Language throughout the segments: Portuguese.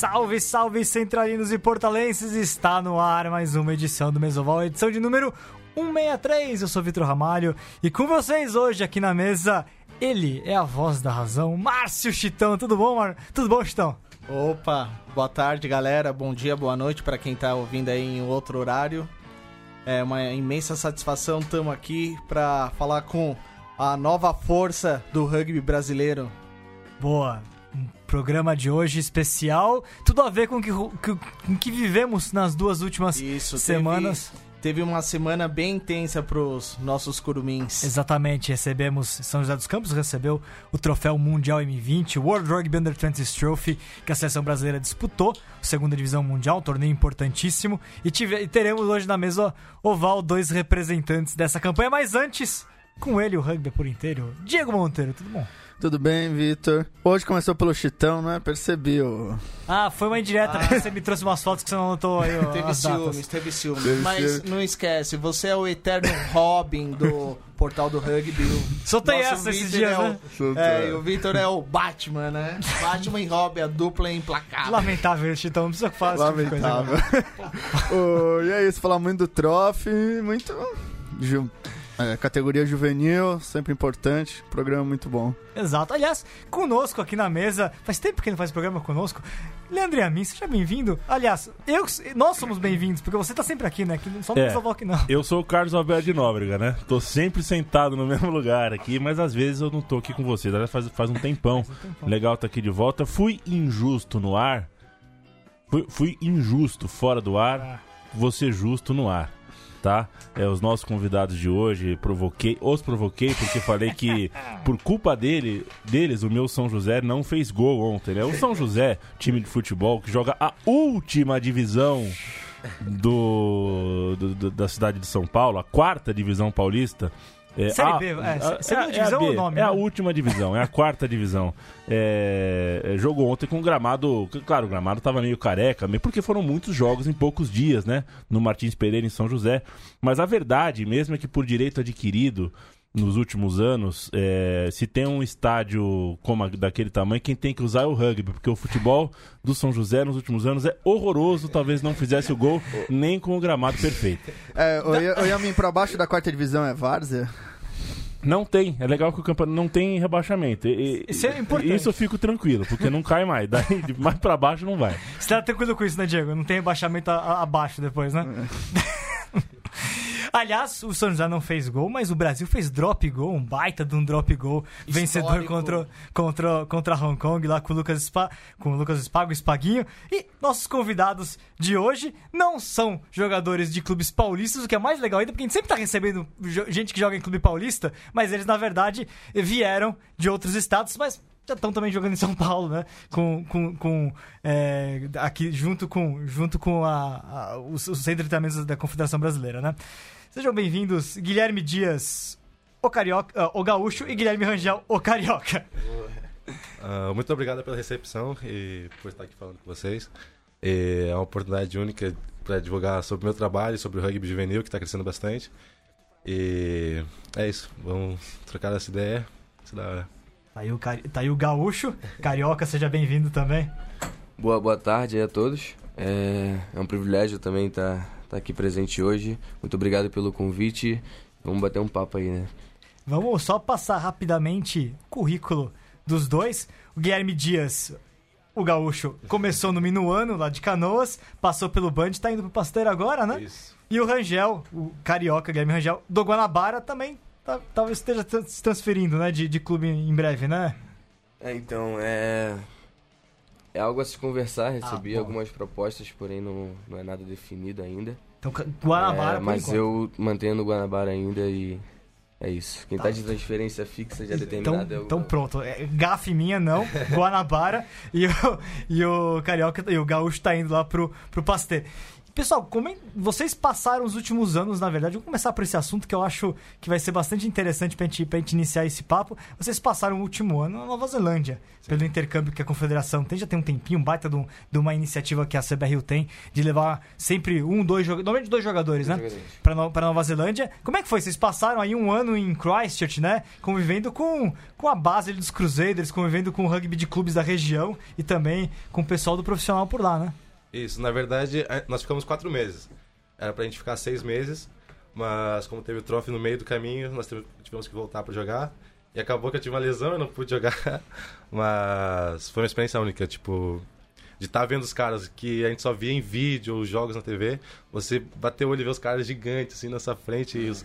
Salve, salve centralinos e portalenses! Está no ar mais uma edição do Mesoval, edição de número 163. Eu sou Vitor Ramalho e com vocês hoje aqui na mesa, ele é a voz da razão, Márcio Chitão. Tudo bom, Mar... Tudo bom, Chitão? Opa, boa tarde, galera. Bom dia, boa noite para quem tá ouvindo aí em outro horário. É uma imensa satisfação, estamos aqui para falar com a nova força do rugby brasileiro. Boa. Programa de hoje especial, tudo a ver com o que, com que vivemos nas duas últimas Isso, semanas. Teve, teve uma semana bem intensa pros nossos curumins. Exatamente, recebemos São José dos Campos recebeu o troféu Mundial M20, o World Rugby Under 20 Trophy, que a seleção brasileira disputou, segunda divisão mundial, um torneio importantíssimo, e, tive, e teremos hoje na mesa oval dois representantes dessa campanha, mas antes, com ele o rugby por inteiro, Diego Monteiro, tudo bom? Tudo bem, Vitor? Hoje começou pelo Chitão, né? Percebi o... Ah, foi uma indireta, ah. você me trouxe umas fotos que você não notou aí. Ó, teve ciúmes, teve ciúmes. Teve Mas não esquece, você é o eterno Robin do portal do rugby. Soltei essa esses dias, é né? O, é, e o Vitor é o Batman, né? Batman e Robin, a dupla implacável. Lamentável, Chitão, não precisa fazer Lamentável. oh, e é isso, falar muito do Trophy, muito... É, categoria juvenil, sempre importante. Programa muito bom. Exato. Aliás, conosco aqui na mesa, faz tempo que não faz programa conosco. Leandro e a mim, seja bem-vindo. Aliás, eu, nós somos bem-vindos, porque você tá sempre aqui, né? Que só não é, aqui, não. Eu sou o Carlos Alberto de Nóbrega, né? Tô sempre sentado no mesmo lugar aqui, mas às vezes eu não tô aqui com vocês. Aliás, faz, faz um tempão. Faz um tempão. Legal tá aqui de volta. Fui injusto no ar. Fui, fui injusto fora do ar. Ah. Você justo no ar tá? É, os nossos convidados de hoje, provoquei, os provoquei porque falei que por culpa dele, deles, o meu São José não fez gol ontem, né? O São José, time de futebol que joga a última divisão do, do, do da cidade de São Paulo, a quarta divisão paulista, é, Série a, B, é, segunda é, divisão é ou nome? É né? a última divisão, é a quarta divisão. É, é, jogou ontem com o gramado. Claro, o gramado tava meio careca, porque foram muitos jogos em poucos dias, né? No Martins Pereira, em São José. Mas a verdade mesmo é que por direito adquirido nos últimos anos, é, se tem um estádio como a, daquele tamanho, quem tem que usar é o rugby, porque o futebol do São José nos últimos anos é horroroso, talvez não fizesse o gol nem com o gramado perfeito. É, o Yamin, para baixo da quarta divisão é Várzea? Não tem. É legal que o campeonato não tem rebaixamento. E, isso é importante. Isso eu fico tranquilo, porque não cai mais. Daí de mais pra baixo não vai. Você tá tranquilo com isso, né, Diego? Não tem rebaixamento a, a, abaixo depois, né? É. Aliás, o São José não fez gol, mas o Brasil fez drop gol, um baita de um drop gol vencedor contra, contra, contra Hong Kong lá com o Lucas, Spa, com o Lucas Spago, Spaguinho. E nossos convidados de hoje não são jogadores de clubes paulistas, o que é mais legal ainda, porque a gente sempre tá recebendo gente que joga em clube paulista, mas eles na verdade vieram de outros estados, mas estão também jogando em São Paulo, né? Com, com, com é, aqui junto com, junto com a, a, os, os centros de da Confederação Brasileira, né? Sejam bem-vindos, Guilherme Dias, o Carioca, uh, o Gaúcho e Guilherme Rangel, o Carioca. Uh, muito obrigado pela recepção e por estar aqui falando com vocês. E é uma oportunidade única para divulgar sobre o meu trabalho, sobre o rugby juvenil, que está crescendo bastante. E é isso, vamos trocar essa ideia. Isso da hora. Tá aí o, tá aí o Gaúcho, Carioca, seja bem-vindo também. Boa, boa tarde a todos. É, é um privilégio também estar tá tá aqui presente hoje. Muito obrigado pelo convite. Vamos bater um papo aí, né? Vamos só passar rapidamente o currículo dos dois. O Guilherme Dias, o gaúcho, começou no Minuano, lá de Canoas, passou pelo Band, está indo pro Pasteiro agora, né? Isso. E o Rangel, o carioca Guilherme Rangel, do Guanabara também, tá, talvez esteja se transferindo, né, de, de clube em breve, né? É, então, é é algo a se conversar, recebi ah, algumas propostas, porém não, não é nada definido ainda. Então, Guanabara, é, Mas eu mantenho o Guanabara ainda e é isso. Quem tá, tá de transferência fixa já determinado então, é o... Então pronto, é, gafe minha não, Guanabara e, o, e o Carioca e o Gaúcho tá indo lá pro, pro Pasteur. Pessoal, como é- vocês passaram os últimos anos, na verdade, vamos começar por esse assunto que eu acho que vai ser bastante interessante pra gente, pra gente iniciar esse papo. Vocês passaram o último ano na Nova Zelândia, pelo intercâmbio que a Confederação tem, já tem um tempinho, um baita de, um- de uma iniciativa que a CBRU tem, de levar sempre um, dois jogadores, normalmente dois jogadores, né? Pra, no, Nova Zelândia. Como é que foi? Vocês passaram aí um ano em Christchurch, né? Convivendo com, com a base dos Crusaders, convivendo com o rugby de clubes da região e também com o pessoal do profissional por lá, né? Isso, na verdade, nós ficamos quatro meses. Era pra gente ficar seis meses, mas como teve o trofe no meio do caminho, nós tivemos que voltar pra jogar. E acabou que eu tive uma lesão, eu não pude jogar. Mas foi uma experiência única, tipo, de estar vendo os caras que a gente só via em vídeo ou jogos na TV, você bater o olho e ver os caras gigantes assim na sua frente e os-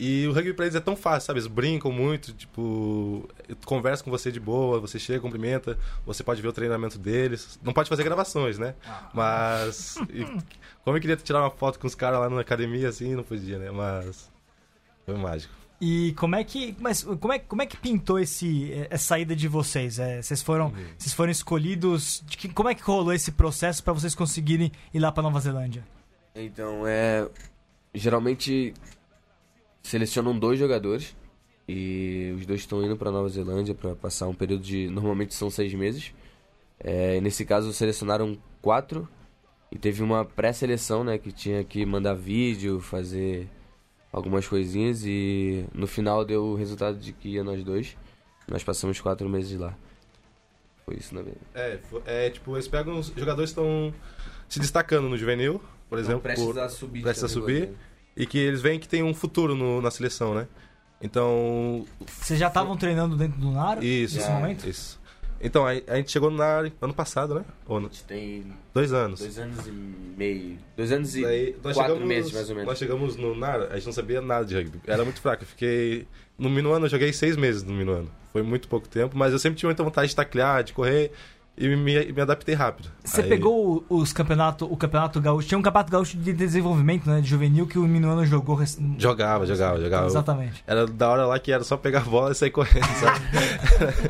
e o rugby pra eles é tão fácil, sabe? Eles brincam muito, tipo, conversa com você de boa, você chega, cumprimenta, você pode ver o treinamento deles. Não pode fazer gravações, né? Mas. e como eu queria tirar uma foto com os caras lá na academia, assim, não podia, né? Mas. Foi mágico. E como é que, mas como é, como é que pintou esse essa ida de vocês? É, vocês foram, vocês foram escolhidos. De que, como é que rolou esse processo pra vocês conseguirem ir lá pra Nova Zelândia? Então, é. Geralmente selecionam dois jogadores e os dois estão indo para Nova Zelândia para passar um período de. Normalmente são seis meses. É, nesse caso, selecionaram quatro e teve uma pré-seleção, né? Que tinha que mandar vídeo, fazer algumas coisinhas e no final deu o resultado de que ia nós dois. Nós passamos quatro meses lá. Foi isso, na verdade. É, é tipo, eles pegam os jogadores que estão se destacando no juvenil, por exemplo, por, a subir. prestes a subir. E que eles veem que tem um futuro no- na seleção, né? Então, Vocês já estavam treinando dentro do NAR isso. nesse momento? Isso. Então, a, a gente chegou na ano passado, né? Ou A no- gente tem dois anos. dois anos e meio. Dois anos e Daí, quatro chegamos- meses, mais ou menos. Nós chegamos no NAR, a gente não sabia nada de rugby. Era muito fraco. Eu fiquei. No Minuano, eu joguei seis meses no Minuano. Foi muito pouco tempo, mas eu sempre tinha muita vontade de taclear, de correr e me, me adaptei rápido. Você Aí- pegou o- os campeonato, o campeonato gaúcho, tinha um campeonato gaúcho de desenvolvimento, né, de juvenil que o Minuano jogou. rec- Jogava, jogava, jogava. Exatamente. Era da hora lá que era só pegar a bola e sair correndo, sabe?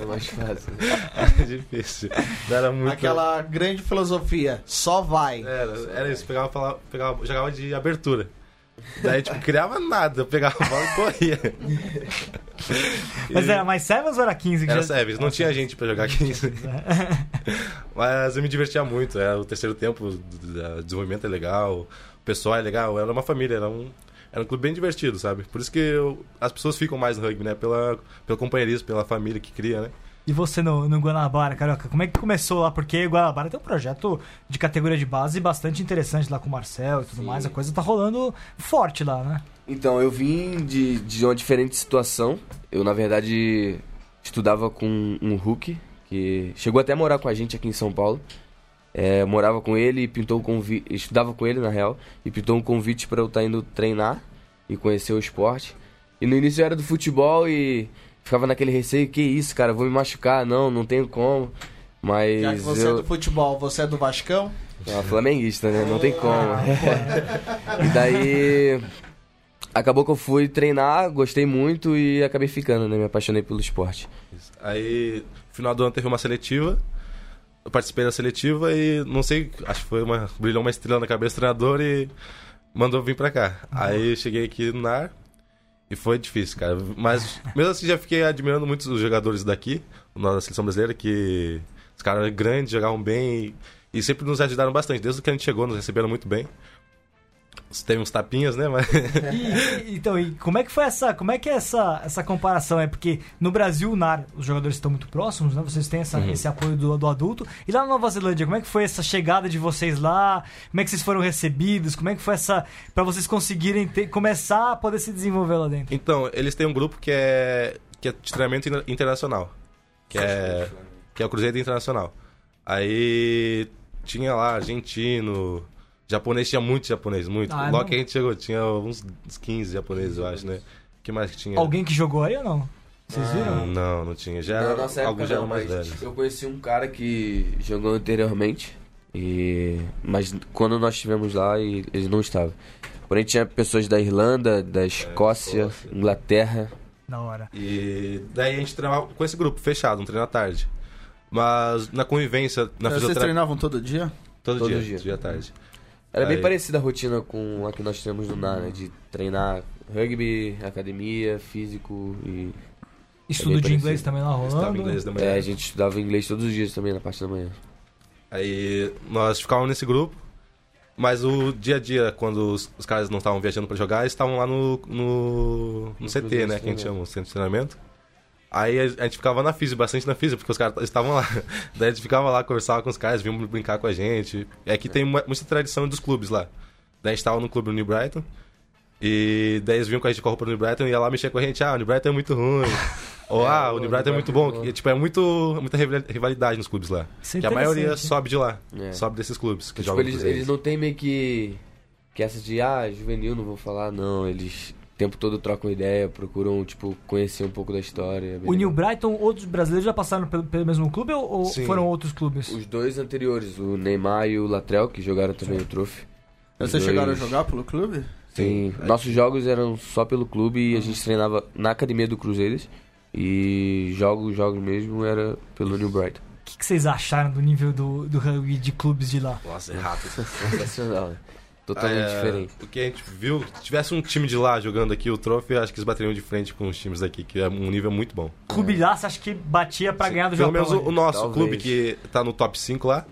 É mais fácil. Era difícil. Não Era muito. Aquela grande filosofia, só vai. Era, era isso, pegava, pegava, jogava de abertura. Daí, tipo, criava nada, eu pegava a bola e corria. Mas era mais Sevens ou era 15? que Era já- Sevens, não tinha gente pra jogar 15. Mas eu me divertia muito, era o terceiro tempo, o desenvolvimento é legal, o pessoal é legal, era uma família, era um, era um clube bem divertido, sabe? Por isso que eu- as pessoas ficam mais no rugby, né? Pela, pelo companheirismo, pela família que cria, né? E você no, no Guanabara, Carioca, como é que começou lá? Porque Guanabara tem um projeto de categoria de base bastante interessante lá com o Marcel e tudo Sim. mais. A coisa tá rolando forte lá, né? Então, eu vim de, de uma diferente situação. Eu, na verdade, estudava com um Hulk, que chegou até a morar com a gente aqui em São Paulo. É, morava com ele e pintou um convite. Estudava com ele, na real, e pintou um convite para eu estar indo treinar e conhecer o esporte. E no início eu era do futebol e ficava naquele receio: que isso, cara, vou me machucar, não, não tenho como. Mas Já que você eu... é do futebol, você é do Vascão? Ah, flamenguista, né? Não tem como. e daí. Acabou que eu fui treinar, gostei muito e acabei ficando, né? Me apaixonei pelo esporte. Aí, no final do ano teve uma seletiva. Eu participei da seletiva e não sei, acho que foi uma. brilhou uma estrela na cabeça do treinador e mandou vir pra cá. Aí eu cheguei aqui no NAR e foi difícil, cara. Mas mesmo assim já fiquei admirando muito os jogadores daqui, da seleção brasileira, que os caras grandes, jogavam bem e, e sempre nos ajudaram bastante. Desde que a gente chegou, nos receberam muito bem. Teve uns tapinhas, né? Mas. E, então, e como é que foi essa, como é que é essa, essa comparação? É porque no Brasil, NAR, os jogadores estão muito próximos, né? Vocês têm essa- esse apoio do, do adulto. E lá na Nova Zelândia, como é que foi essa chegada de vocês lá? Como é que vocês foram recebidos? Como é que foi essa para vocês conseguirem ter- começar a poder se desenvolver lá dentro? Então, eles têm um grupo que é, que é de treinamento inter- internacional. Que é, que é o Cruzeiro Internacional. Aí tinha lá argentino, japonês, tinha muito japonês, muito. Ah, Logo não. que a gente chegou, tinha uns, uns 15 japoneses, eu acho, né? O que mais que tinha? Alguém que jogou aí ou não? Vocês viram? Não, não tinha. Já Na era, nossa época, alguns já eram mais velhos. Eu conheci um cara que jogou anteriormente, e... mas quando nós estivemos lá, e- ele não estava. Porém, tinha pessoas da Irlanda, da Escócia, Escócia. Inglaterra. Da hora. E daí a gente treinava com esse grupo, fechado, um treino à tarde. Mas na convivência, na Vocês fisioterapia, treinavam todo dia? todo, Todo dia, dia. dia à tarde. Era bem Aí- parecida a rotina com a que nós temos no NAR, né? De treinar rugby, academia, físico e... Estudo bem de inglês também lá rolando. inglês da manhã. É, a gente estudava inglês todos os dias também na parte da manhã. Aí nós ficávamos nesse grupo, mas o dia a dia, quando os, os caras não estavam viajando pra jogar, eles estavam lá no, no, no No CT, né? Que a gente treinamento. chama, o centro de treinamento. Aí a, gente ficava na física, bastante na física, porque os caras estavam lá. Daí a gente ficava lá, conversava com os caras, vinham brincar com a gente. É que tem mu- muita tradição dos clubes lá. Daí a gente tava no clube do New Brighton. E daí eles vinham com a gente com a roupa do New Brighton e ia lá mexer com a gente. Ah, o New Brighton é muito ruim. Ou, É, ah, o o New Brighton é muito é bom. Que, tipo, é muito, muita rival- rivalidade nos clubes lá. Isso é Que a maioria sobe de lá. É. Sobe desses clubes que Tipo, jogam eles. eles não tem meio que. Que essa de, ah, juvenil, não vou falar, não. Eles o tempo todo trocam ideia, procuram, tipo, conhecer um pouco da história. é O New. Brighton, outros brasileiros já passaram pelo, pelo mesmo clube ou, ou Sim. foram outros clubes? Os dois anteriores, o Neymar e o Latrell, que jogaram também o Trophy. Os Vocês dois- chegaram a jogar pelo clube? Sim. Nossos jogos eram só pelo clube e a gente treinava na academia do Cruzeiros. E jogos, jogos mesmo era pelo New Brighton. O que, que vocês acharam do nível do, do rugby de clubes de lá? Nossa, é rápido. Sensacional, né? Totalmente É, diferente. O que a gente viu, se tivesse um time de lá jogando aqui o Trophy, acho que eles bateriam de frente com os times daqui, que é um nível muito bom. Clube lá, você acha que batia pra Sim. ganhar do Pelo Japão? menos o, o nosso Talvez. clube que tá no top 5 lá,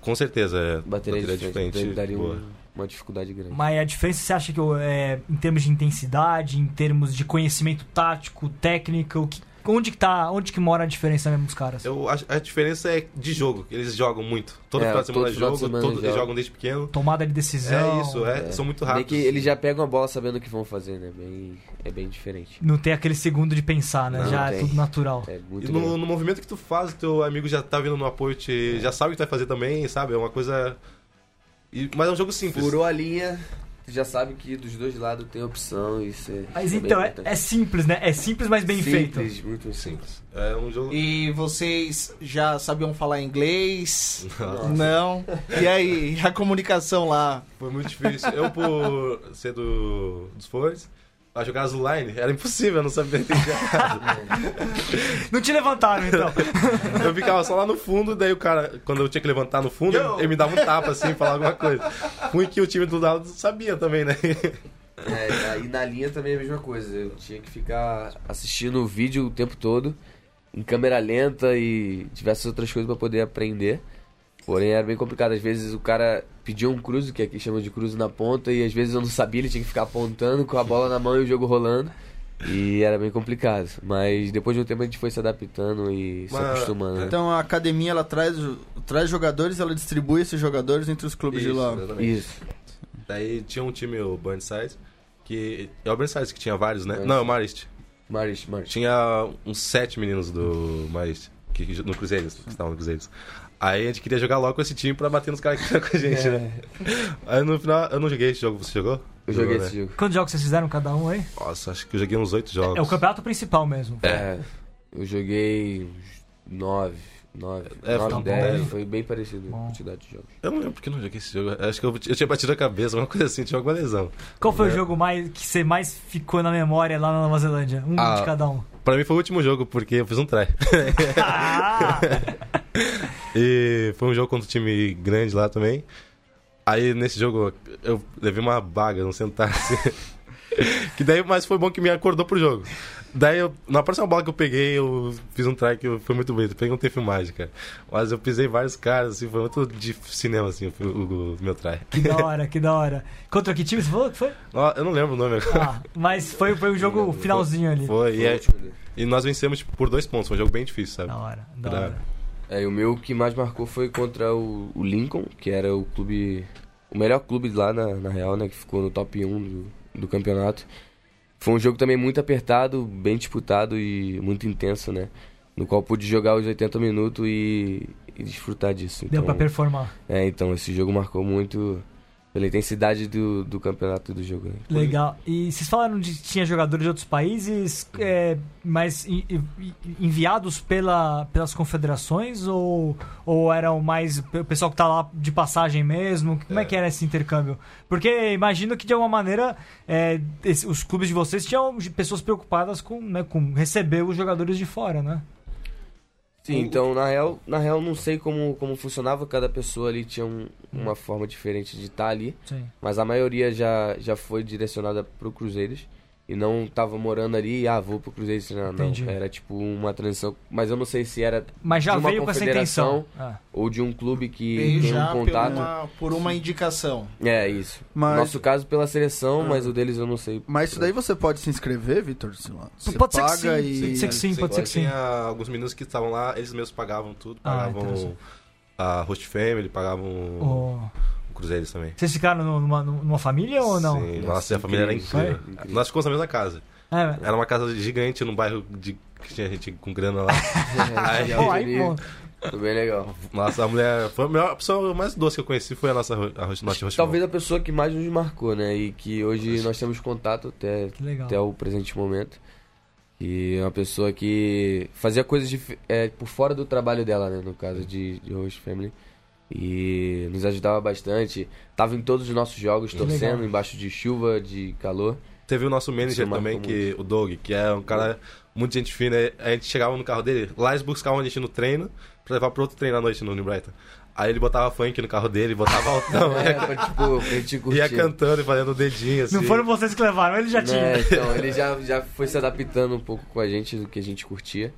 com certeza é Bateria, de frente, daria boa. um- uma dificuldade grande. Mas a diferença você acha que é, em termos de intensidade, em termos de conhecimento tático, técnica, o que, onde que tá, onde que mora a diferença mesmo dos caras? Eu acho a diferença é de jogo, que eles jogam muito. Todo É, final de semana todo é jogo, semana todo- eles jogam. desde pequeno. Tomada de decisão. É isso, é, são muito Bem rápidos. que eles já pegam a bola sabendo o que vão fazer, né? Bem, é bem diferente. Não tem aquele segundo de pensar, né? Não Já é tem. tudo natural. É muito E no, no movimento que tu faz, teu amigo já tá vindo no apoio, te, já sabe o que tu vai fazer também, sabe? É uma coisa. E- mas é um jogo simples. Furou a linha, tu já sabe que dos dois lados tem opção. Isso é, Mas é então, é, é simples, né? É simples, mas bem feito. Simples, muito simples. É um jogo. E vocês já sabiam falar inglês? Nossa. Não. E aí, a comunicação lá? Foi muito difícil. Eu, por ser do, dos Fords, a jogar Azul-Line, era impossível, eu não sabia entender. Não te levantaram, então. Eu ficava só lá no fundo, daí o cara, quando eu tinha que levantar no fundo, Yo! ele me dava um tapa assim, falar alguma coisa. Ruim que o time do lado sabia também, né? É, aí na linha também é a mesma coisa. Eu tinha que ficar assistindo o vídeo o tempo todo, em câmera lenta e diversas outras coisas pra poder aprender. Porém era bem complicado. Às vezes o cara pedia um cruze, que aqui chama de cruze na ponta, e às vezes eu não sabia, ele tinha que ficar apontando com a bola na mão e o jogo rolando. E era bem complicado. Mas depois de um tempo a gente foi se adaptando e se Mas- acostumando. né? Então a academia ela traz, traz jogadores, ela distribui esses jogadores entre os clubes de lá. exatamente. Isso. Daí tinha um time, o Burnside, que. É o Burnside que tinha vários, né? Burnside. Não, é o Marist. Maris, Maris. Tinha uns sete meninos do Marist, que, que- no Cruzeiros, que estavam no Cruzeiros. Aí a gente queria jogar logo com esse time pra bater nos caras que estão com a gente, né? Aí no final, eu não joguei esse jogo, você jogou? Eu joguei Jogou, esse né? jogo. Quantos jogos vocês fizeram cada um aí? Nossa, acho que eu joguei uns oito jogos. É o campeonato principal mesmo. É, eu joguei uns nove, nove, É, nove, tá bom, dez, hein? foi bem parecido Bom. a quantidade de jogos. Eu não lembro porque eu não joguei esse jogo. Acho que eu, eu tinha batido a cabeça, uma coisa assim, tinha alguma lesão. Qual foi o É. jogo mais que você mais ficou na memória lá na Nova Zelândia? Um Ah. de cada um. Pra mim foi o último jogo, porque eu fiz um try. Ah! E foi um jogo contra um time grande lá também. Aí nesse jogo eu levei uma baga, não sentar assim. que daí, mas foi bom que me acordou pro jogo. Daí, eu, na próxima bola que eu peguei, eu fiz um try que foi muito bonito. Peguei um ter filmagem, cara. Mas eu pisei vários caras, assim, foi muito de cinema, assim, o, o- o meu try. que da hora, que da hora. Contra que time você falou que foi? Eu não lembro o nome agora. Ah, mas foi, foi um jogo finalzinho ali. Foi, e, Foi o é- e nós vencemos tipo, por dois pontos. Foi um jogo bem difícil, sabe? Da hora, da Da hora. É, e o meu que mais marcou foi contra o, o Lincoln, que era o clube. O melhor clube lá na, na Real, né? Que ficou no top 1 do, do campeonato. Foi um jogo também muito apertado, bem disputado e muito intenso, né? No qual pude jogar os 80 minutos e, e desfrutar disso. Deu Então, pra performar. É, então esse jogo marcou muito pela intensidade do, do campeonato e do jogo. Né? Legal. E vocês falaram de que tinha jogadores de outros países, é, mas en- en- enviados pela, pelas confederações ou, ou eram mais o pessoal que tá lá de passagem mesmo? Como é, É. que era esse intercâmbio? Porque imagino que de alguma maneira é, esse- os clubes de vocês tinham pessoas preocupadas com, né, com receber os jogadores de fora, né? Sim, então na real, na real não sei como, como funcionava, cada pessoa ali tinha um- Hum. uma forma diferente de estar ali, Sim. mas a maioria já, já foi direcionada pro Cruzeiros e não tava morando ali e ah, vou pro Cruzeiros, não, não. Entendi. Era tipo uma transição, mas eu não sei se era Mas já De uma veio com essa intenção. Ah. ou de um clube que Veio tem já um por contato. uma, por uma indicação. É, isso. Mas- Nosso caso pela seleção, Ah. mas o deles eu não sei. Mas isso daí você pode se inscrever, Vitor? Você Pode ser que paga sim, e... Pode ser que sim, pode ser que sim. Tinha alguns meninos que estavam lá, eles mesmos pagavam tudo, Ah, pagavam interessante. a host family, pagavam Oh. Cruzeiros também. Vocês ficaram numa, numa família ou não? Sim, nossa, a família era incrível. incrível. Incrível. Nós ficamos na mesma casa. É, Era uma casa gigante num bairro de, que tinha gente com grana lá. Aí, Pô, aí, pô. Foi bem legal. Nossa, a mulher. Foi a, melhor, a pessoa mais doce que eu conheci foi a nossa, a nossa Talvez a pessoa que mais nos marcou, né? E que hoje nós temos contato até, até o presente momento. E é uma pessoa que fazia coisas dif- é, por fora do trabalho dela, né? No caso de, de Host Family. E nos ajudava bastante. Tava em todos os nossos jogos, Que torcendo, legal. embaixo de chuva, de calor. Teve o nosso manager também, que, o Doug, que é um cara muito gente fina. A gente chegava no carro dele, lá eles buscavam a gente no treino, pra levar pro outro treino à noite no New Brighton. Aí ele botava funk no carro dele, botava altão, É, pra, tipo, pra gente curtir. ia cantando e fazendo o dedinho assim. Não foram vocês que levaram, ele já tinha. Então, ele já, já foi se adaptando um pouco com a gente do que a gente curtia.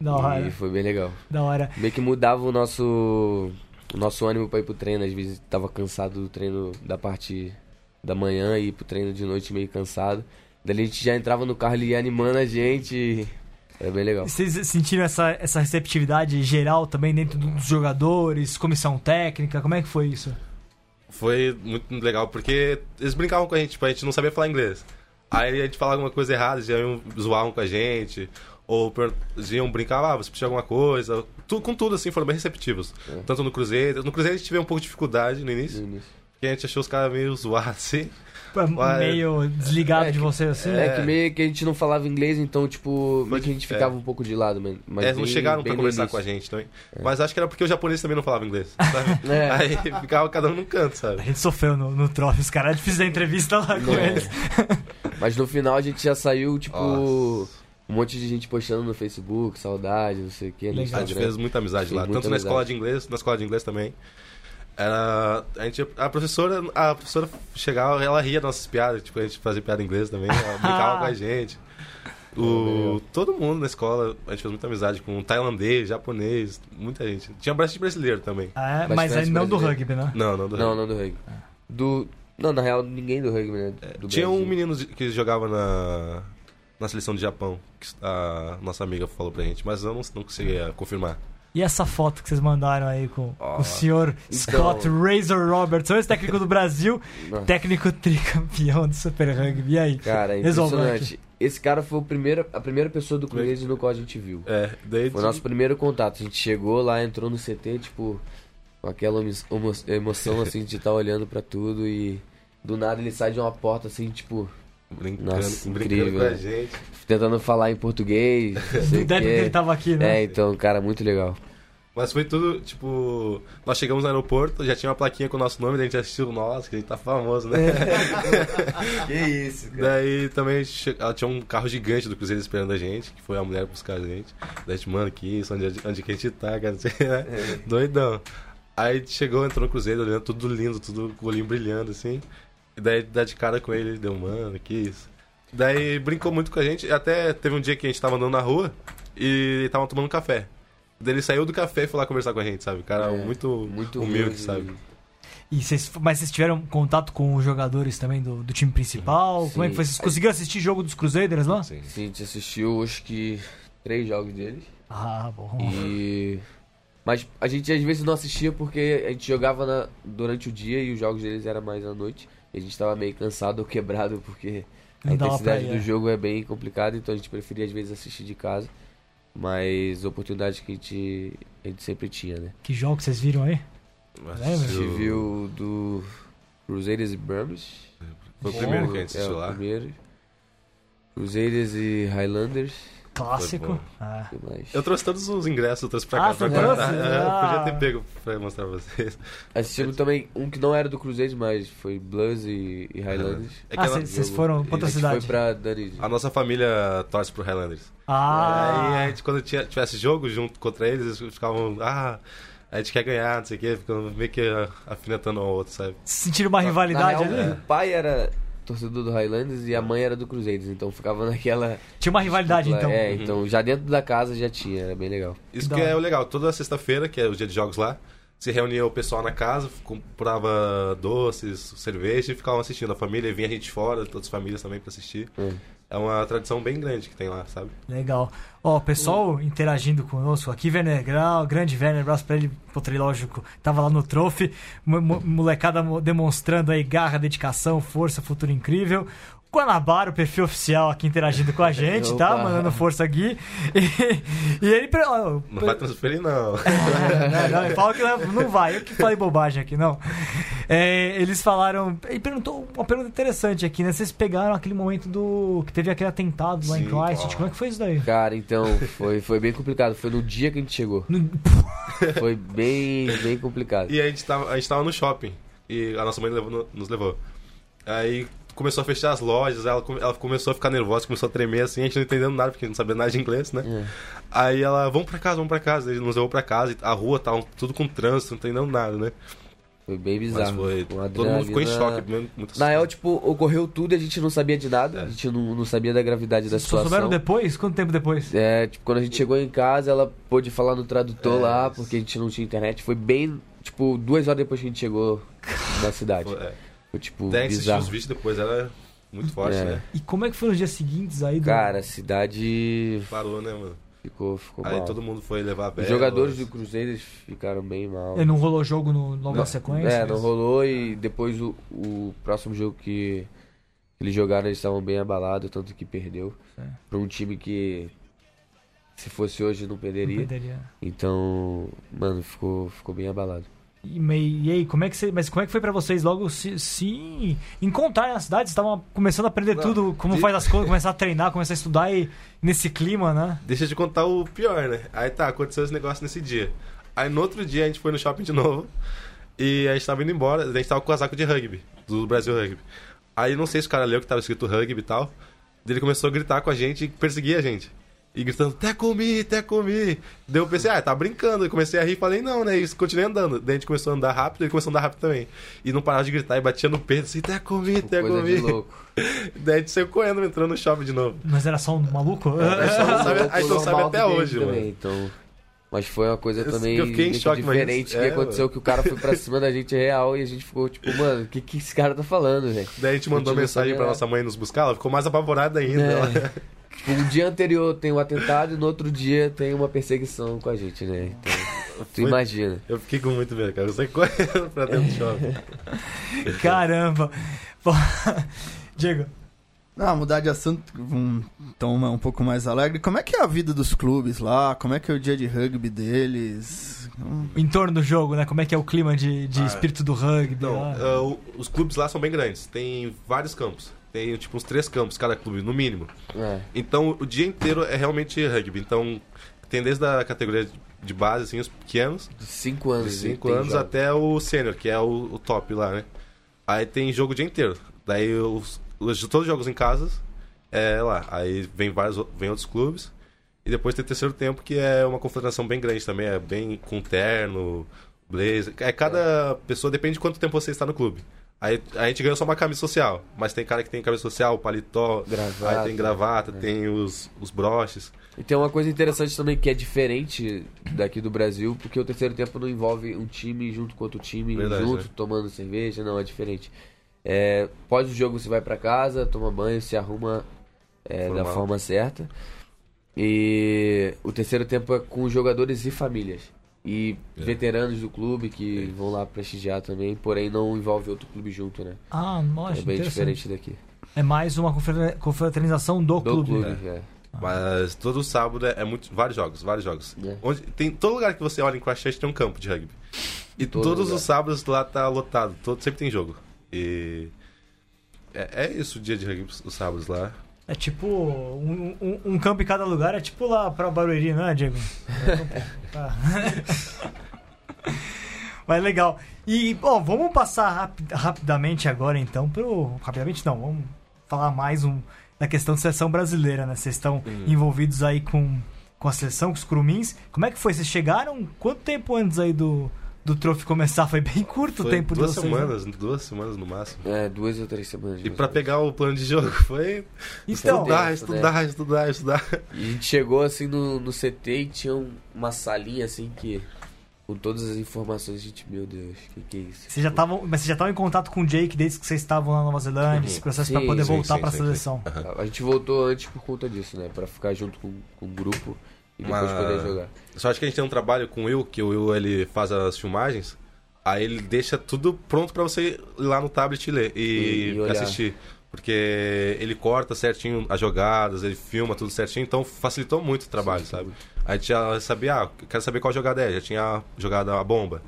Da hora, E foi bem legal. da hora. Meio que mudava o nosso, o nosso ânimo pra ir pro treino. Às vezes tava cansado do treino da parte da manhã e ir pro treino de noite meio cansado. Daí a gente já entrava no carro, ele ia animando a gente. Era bem legal. Vocês sentiram essa, essa receptividade geral também dentro dos jogadores, comissão técnica? Como é que foi isso? Foi muito legal, porque eles brincavam com a gente, tipo, a gente não sabia falar inglês. Aí a gente falava alguma coisa errada, eles iam zoavam com a gente. Ou iam brincar, ah, você precisa de alguma coisa. Tu- com tudo, assim, foram bem receptivos. É. Tanto no Cruzeiro. No Cruzeiro a gente teve um pouco de dificuldade no início. No início. Porque a gente achou os caras meio zoados, assim. Meio desligado É de você assim? É que meio que a gente não falava inglês, então, tipo, meio que a gente É. ficava um pouco de lado, mas, mas Eles não bem- chegaram bem pra conversar com a gente também. Mas acho que era porque o japonês também não falava inglês, sabe? É. Aí ficava cada um num canto, A sabe? gente sofreu no, no trofe, os caras fizeram entrevista lá com É. eles. Mas no final a gente já saiu, tipo, Nossa. Um monte de gente postando no Facebook, saudade, não sei o que, no. A gente fez muita amizade Sim, lá, muita tanto na amizade. escola de inglês, na escola de inglês também. Era, a, gente, a professora, a professora chegava, ela ria das nossas piadas, tipo, a gente fazia piada em inglês também, ela brincava com a gente. O, todo mundo na escola, a gente fez muita amizade com tailandês, japonês, muita gente. Tinha bastante brasileiro também. É, Bastante mas aí não do rugby, né? Não, não, do Não, não do rugby. Do. Não, na real, ninguém do rugby, né? Do Tinha um Brasil. menino de- que jogava na, na seleção do Japão, que a nossa amiga falou pra gente, mas eu não, não conseguia confirmar. E essa foto que vocês mandaram aí com, com o senhor Então- Scott Razor Robertson, ex-técnico do Brasil, técnico tricampeão do Super Rugby. E aí? Cara, é impressionante. Esse cara foi o primeiro, a primeira pessoa do Cruzeiro no qual a gente viu. É, daí Foi o nosso primeiro contato. A gente chegou lá, entrou no CT, tipo, com aquela emo- emo- emoção, assim, de estar olhando pra tudo e do nada ele sai de uma porta, assim, tipo, brincando, Nossa, brincando incrível, com a gente. tentando falar em português. não quê. que ele tava aqui, né? É, então, cara, muito legal. Mas foi tudo, tipo, nós chegamos no aeroporto, já tinha uma plaquinha com o nosso nome, daí a gente assistiu, nossa, que a gente tá famoso, né? que isso, Daí também ela tinha um carro gigante do Cruzeiro esperando a gente, que foi a mulher buscar a gente. Daí a gente, mano, que isso, onde, onde que a gente tá, cara? Não sei, né? Doidão. Aí chegou, entrou no Cruzeiro, olhando tudo lindo, tudo com o olhinho brilhando, assim. E daí dá de cara com ele, ele deu, mano, que isso. Daí brincou muito com a gente, até teve um dia que a gente tava andando na rua e tava tomando café. Daí ele saiu do café e foi lá conversar com a gente, sabe? Cara, É, muito, Muito humilde, sabe? E vocês, mas vocês tiveram contato com os jogadores também do, do time principal? Como é que Sim. foi? Vocês conseguiram assistir jogo dos Crusaders lá? Sim. Sim, a gente assistiu, acho que, três jogos deles. Ah, bom. E. Mas a gente às vezes não assistia porque a gente jogava na- durante o dia e os jogos deles eram mais à noite. E a gente tava meio cansado ou quebrado porque a intensidade do é. jogo é bem complicada, então a gente preferia às vezes assistir de casa. Mas oportunidades que a gente, a gente sempre tinha, né? Que jogo vocês viram aí? A gente viu do Crusaders e Brahms. Foi o primeiro que a gente É, assistiu o lá. primeiro. Crusaders e Highlanders. Clássico. Ah. Eu trouxe todos os ingressos, eu trouxe pra Ah, cá. pra você trouxe? contar. É, Ah. Podia ter pego pra mostrar pra vocês. Assistimos também um que não era do Cruzeiro, mas foi Blues e, e Highlanders. É Ah, a, vocês vocês foram pra outra cidade? foi pra a nossa família torce pro Highlanders. Ah, Aí a gente, quando tinha, tivesse jogo junto contra eles, eles ficavam, ah, a gente quer ganhar, não sei o quê, ficando meio que ah, afinetando um ao outro, sabe? sentiram uma rivalidade real, ali? O pai era torcedor do Highlanders e a mãe era do Cruzeiros, então ficava naquela. Tinha uma rivalidade, então. É, então já dentro da casa já tinha, era bem legal. Isso Que que, é o legal, toda sexta-feira, que é o dia de jogos lá, se reunia o pessoal na casa, comprava doces, cerveja e ficavam assistindo. A família vinha a gente fora, todas as famílias também pra assistir. É. É uma tradição bem grande que tem lá, sabe? Legal. Ó, o pessoal interagindo conosco aqui, Werner Grau, grande Werner, abraço pra ele, lógico, tava lá no mo- molecada mo- demonstrando aí garra, dedicação, força, futuro incrível. Guanabara, o perfil oficial aqui interagindo com a gente, tá? Mandando força aqui. E, e ele. ó, Não vai transferir, não. não, não, ele fala que não, não vai. Eu que falei bobagem aqui, não. É, eles falaram. Ele perguntou uma pergunta interessante aqui, né? Vocês pegaram aquele momento do. que teve aquele atentado lá em Sim, Christchurch. ó. Como é que foi isso daí? Cara, então, foi, foi bem complicado. Foi no dia que a gente chegou. No- Foi bem, bem complicado. E a gente tava, a gente tava no shopping. E a nossa mãe nos levou. Aí começou a fechar as lojas, ela, ela começou a ficar nervosa, começou a tremer assim, a gente não entendendo nada, porque não sabia nada de inglês, né? É. Aí ela, vamos pra casa, vamos pra casa. Ele nos levou pra casa, a rua tava tudo com trânsito, não entendendo nada, né? Foi bem Mas bizarro. foi. Uma Todo mundo ficou em choque. Muito Na real, tipo, ocorreu tudo e a gente não sabia de nada. É. A gente não, não sabia da gravidade da Só situação. souberam depois? Quanto tempo depois? É, tipo, quando a gente chegou em casa, ela pôde falar no tradutor É, lá, porque a gente não tinha internet. Foi bem, tipo, duas horas depois que a gente chegou na cidade. Foi, é. Foi, tipo, assistir bizarro. os vídeos depois, era muito forte, É. né? E como é que foi nos dias seguintes aí? do- Cara, a cidade Parou, né, mano? ficou, ficou Aí mal. todo mundo foi levar a Os jogadores do Cruzeiro ficaram bem mal. E não rolou jogo no, logo Não, na sequência? É, não rolou e depois o, o próximo jogo que eles jogaram, eles estavam bem abalados, tanto que perdeu. É. Pra um time que se fosse hoje não Não perderia. perderia. Então, mano, ficou, ficou bem abalado. E, e aí, como é que você, mas como é que foi pra vocês logo se, se encontrar na cidade? Vocês estavam começando a aprender Não, tudo, como de- faz as coisas, começar a treinar, começar a estudar e nesse clima, né? Deixa te contar o pior, né? Aí tá, aconteceu esse negócio nesse dia. Aí no outro dia a gente foi no shopping de novo. E a gente tava indo embora, a gente tava com o casaco de rugby, do Brasil Rugby. Aí não sei se o cara leu que tava escrito rugby e tal. Ele começou a gritar com a gente e perseguir a gente. E gritando, tackle me, tackle me. Daí eu pensei, ah, tá brincando. Eu comecei a rir e falei, não, né? E continuei andando. Daí a gente começou a andar rápido e ele começou a andar rápido também. E não parava de gritar e batia no peito assim, tackle me, tackle Coisa de me. louco. Daí a gente saiu correndo, entrando no shopping de novo. Mas era só um maluco? É só um sabe- louco aí tu sabe até hoje, também, mano. Então, mas foi uma coisa Eu- também eu em choque, mas diferente isso- que é, aconteceu, mano. que o cara foi pra cima da gente real e a gente ficou tipo, mano, o que, que esse cara tá falando, velho? Daí a gente mandou A gente não mensagem sabia pra nada. nossa mãe nos buscar, ela ficou mais apavorada ainda. É. Ela- Tipo, um dia anterior tem um atentado e no outro dia tem uma perseguição com a gente, né? Então, tu Foi- imagina. Eu fiquei com muito medo, cara. Eu saí correndo pra dentro do shopping. Caramba! Pô, Diego, Não, mudar de assunto, um tom um pouco mais alegre. Como é que é a vida dos clubes lá? Como é que é o dia de rugby deles? Em torno do jogo, né? Como é que é o clima de, de Ah, espírito do rugby? Não, lá? ah, o- os clubes lá são bem grandes. Tem vários campos. Tem tipo uns três campos cada clube, no mínimo. É. Então o dia inteiro é realmente rugby. Então tem desde a categoria de base, assim, os pequenos, De cinco de anos. 5 tem anos jogo. até o sênior, que é o, o top lá, né? Aí tem jogo o dia inteiro. Daí os, os- todos os jogos em casas é lá. Aí vem vários vem outros clubes. E depois tem o terceiro tempo, que é uma confederação bem grande também. É bem com terno, blazer. É, cada pessoa depende de quanto tempo você está no clube. Aí a gente ganhou só uma camisa social. Mas tem cara que tem camisa social, paletó, Gravata. aí tem gravata, É. tem os, os broches. E tem uma coisa interessante também que é diferente daqui do Brasil, porque o terceiro tempo não envolve um time junto com outro time, Verdade, junto, né? tomando cerveja, não, é diferente. É, pós o jogo você vai pra casa, toma banho, se arruma é, da forma certa. E o terceiro tempo é com jogadores e famílias. E É. veteranos do clube que vão lá prestigiar também, porém não envolve outro clube junto, né? Ah, nossa, é bem diferente daqui. É mais uma confra- confraternização do, Do clube. clube, é. Mas todo sábado é, é muito, vários jogos, vários jogos. É. Onde, tem, todo lugar que você olha em Christchurch tem um campo de rugby. E Todo todos lugar. os sábados lá tá lotado, todo, sempre tem jogo. E é, é isso o dia de rugby, os sábados lá. É tipo um, um, um campo em cada lugar, é tipo lá pra Barueri, não é, Diego? Tá. Mas legal. E, bom, vamos passar rapi- rapidamente agora então pro. Rapidamente não, vamos falar mais um, da questão da seleção brasileira, né? Vocês estão envolvidos aí com, com a seleção, com os Crumins. Como é que foi? Vocês chegaram quanto tempo antes aí do, do Trophy começar? Foi bem curto o Foi tempo duas né? semanas, duas semanas no máximo. É, duas ou três semanas. E menos. pegar o plano de jogo foi Então, estudar, Tempo, estudar, estudar, estudar. E a gente chegou assim no, no CT e tinha um- uma salinha assim que. Com todas as informações, a gente, meu Deus, o que, que é isso? vocês já estavam, mas vocês já estavam em contato com o Jake desde que vocês estavam lá na Nova Zelândia, esse processo pra Sim, poder sim, voltar sim, pra sim, seleção. A gente voltou antes por conta disso, né? Pra ficar junto com, com o grupo e depois Mas- poder jogar. Só acho que a gente tem um trabalho com o Will, que o Will ele faz as filmagens, aí ele deixa tudo pronto pra você ir lá no tablet e ler E- e, e assistir. Porque ele corta certinho as jogadas, ele filma tudo certinho, então facilitou muito o trabalho, sabe? Aí a gente já sabia, ah, quero saber qual jogada é, já tinha jogado a bomba.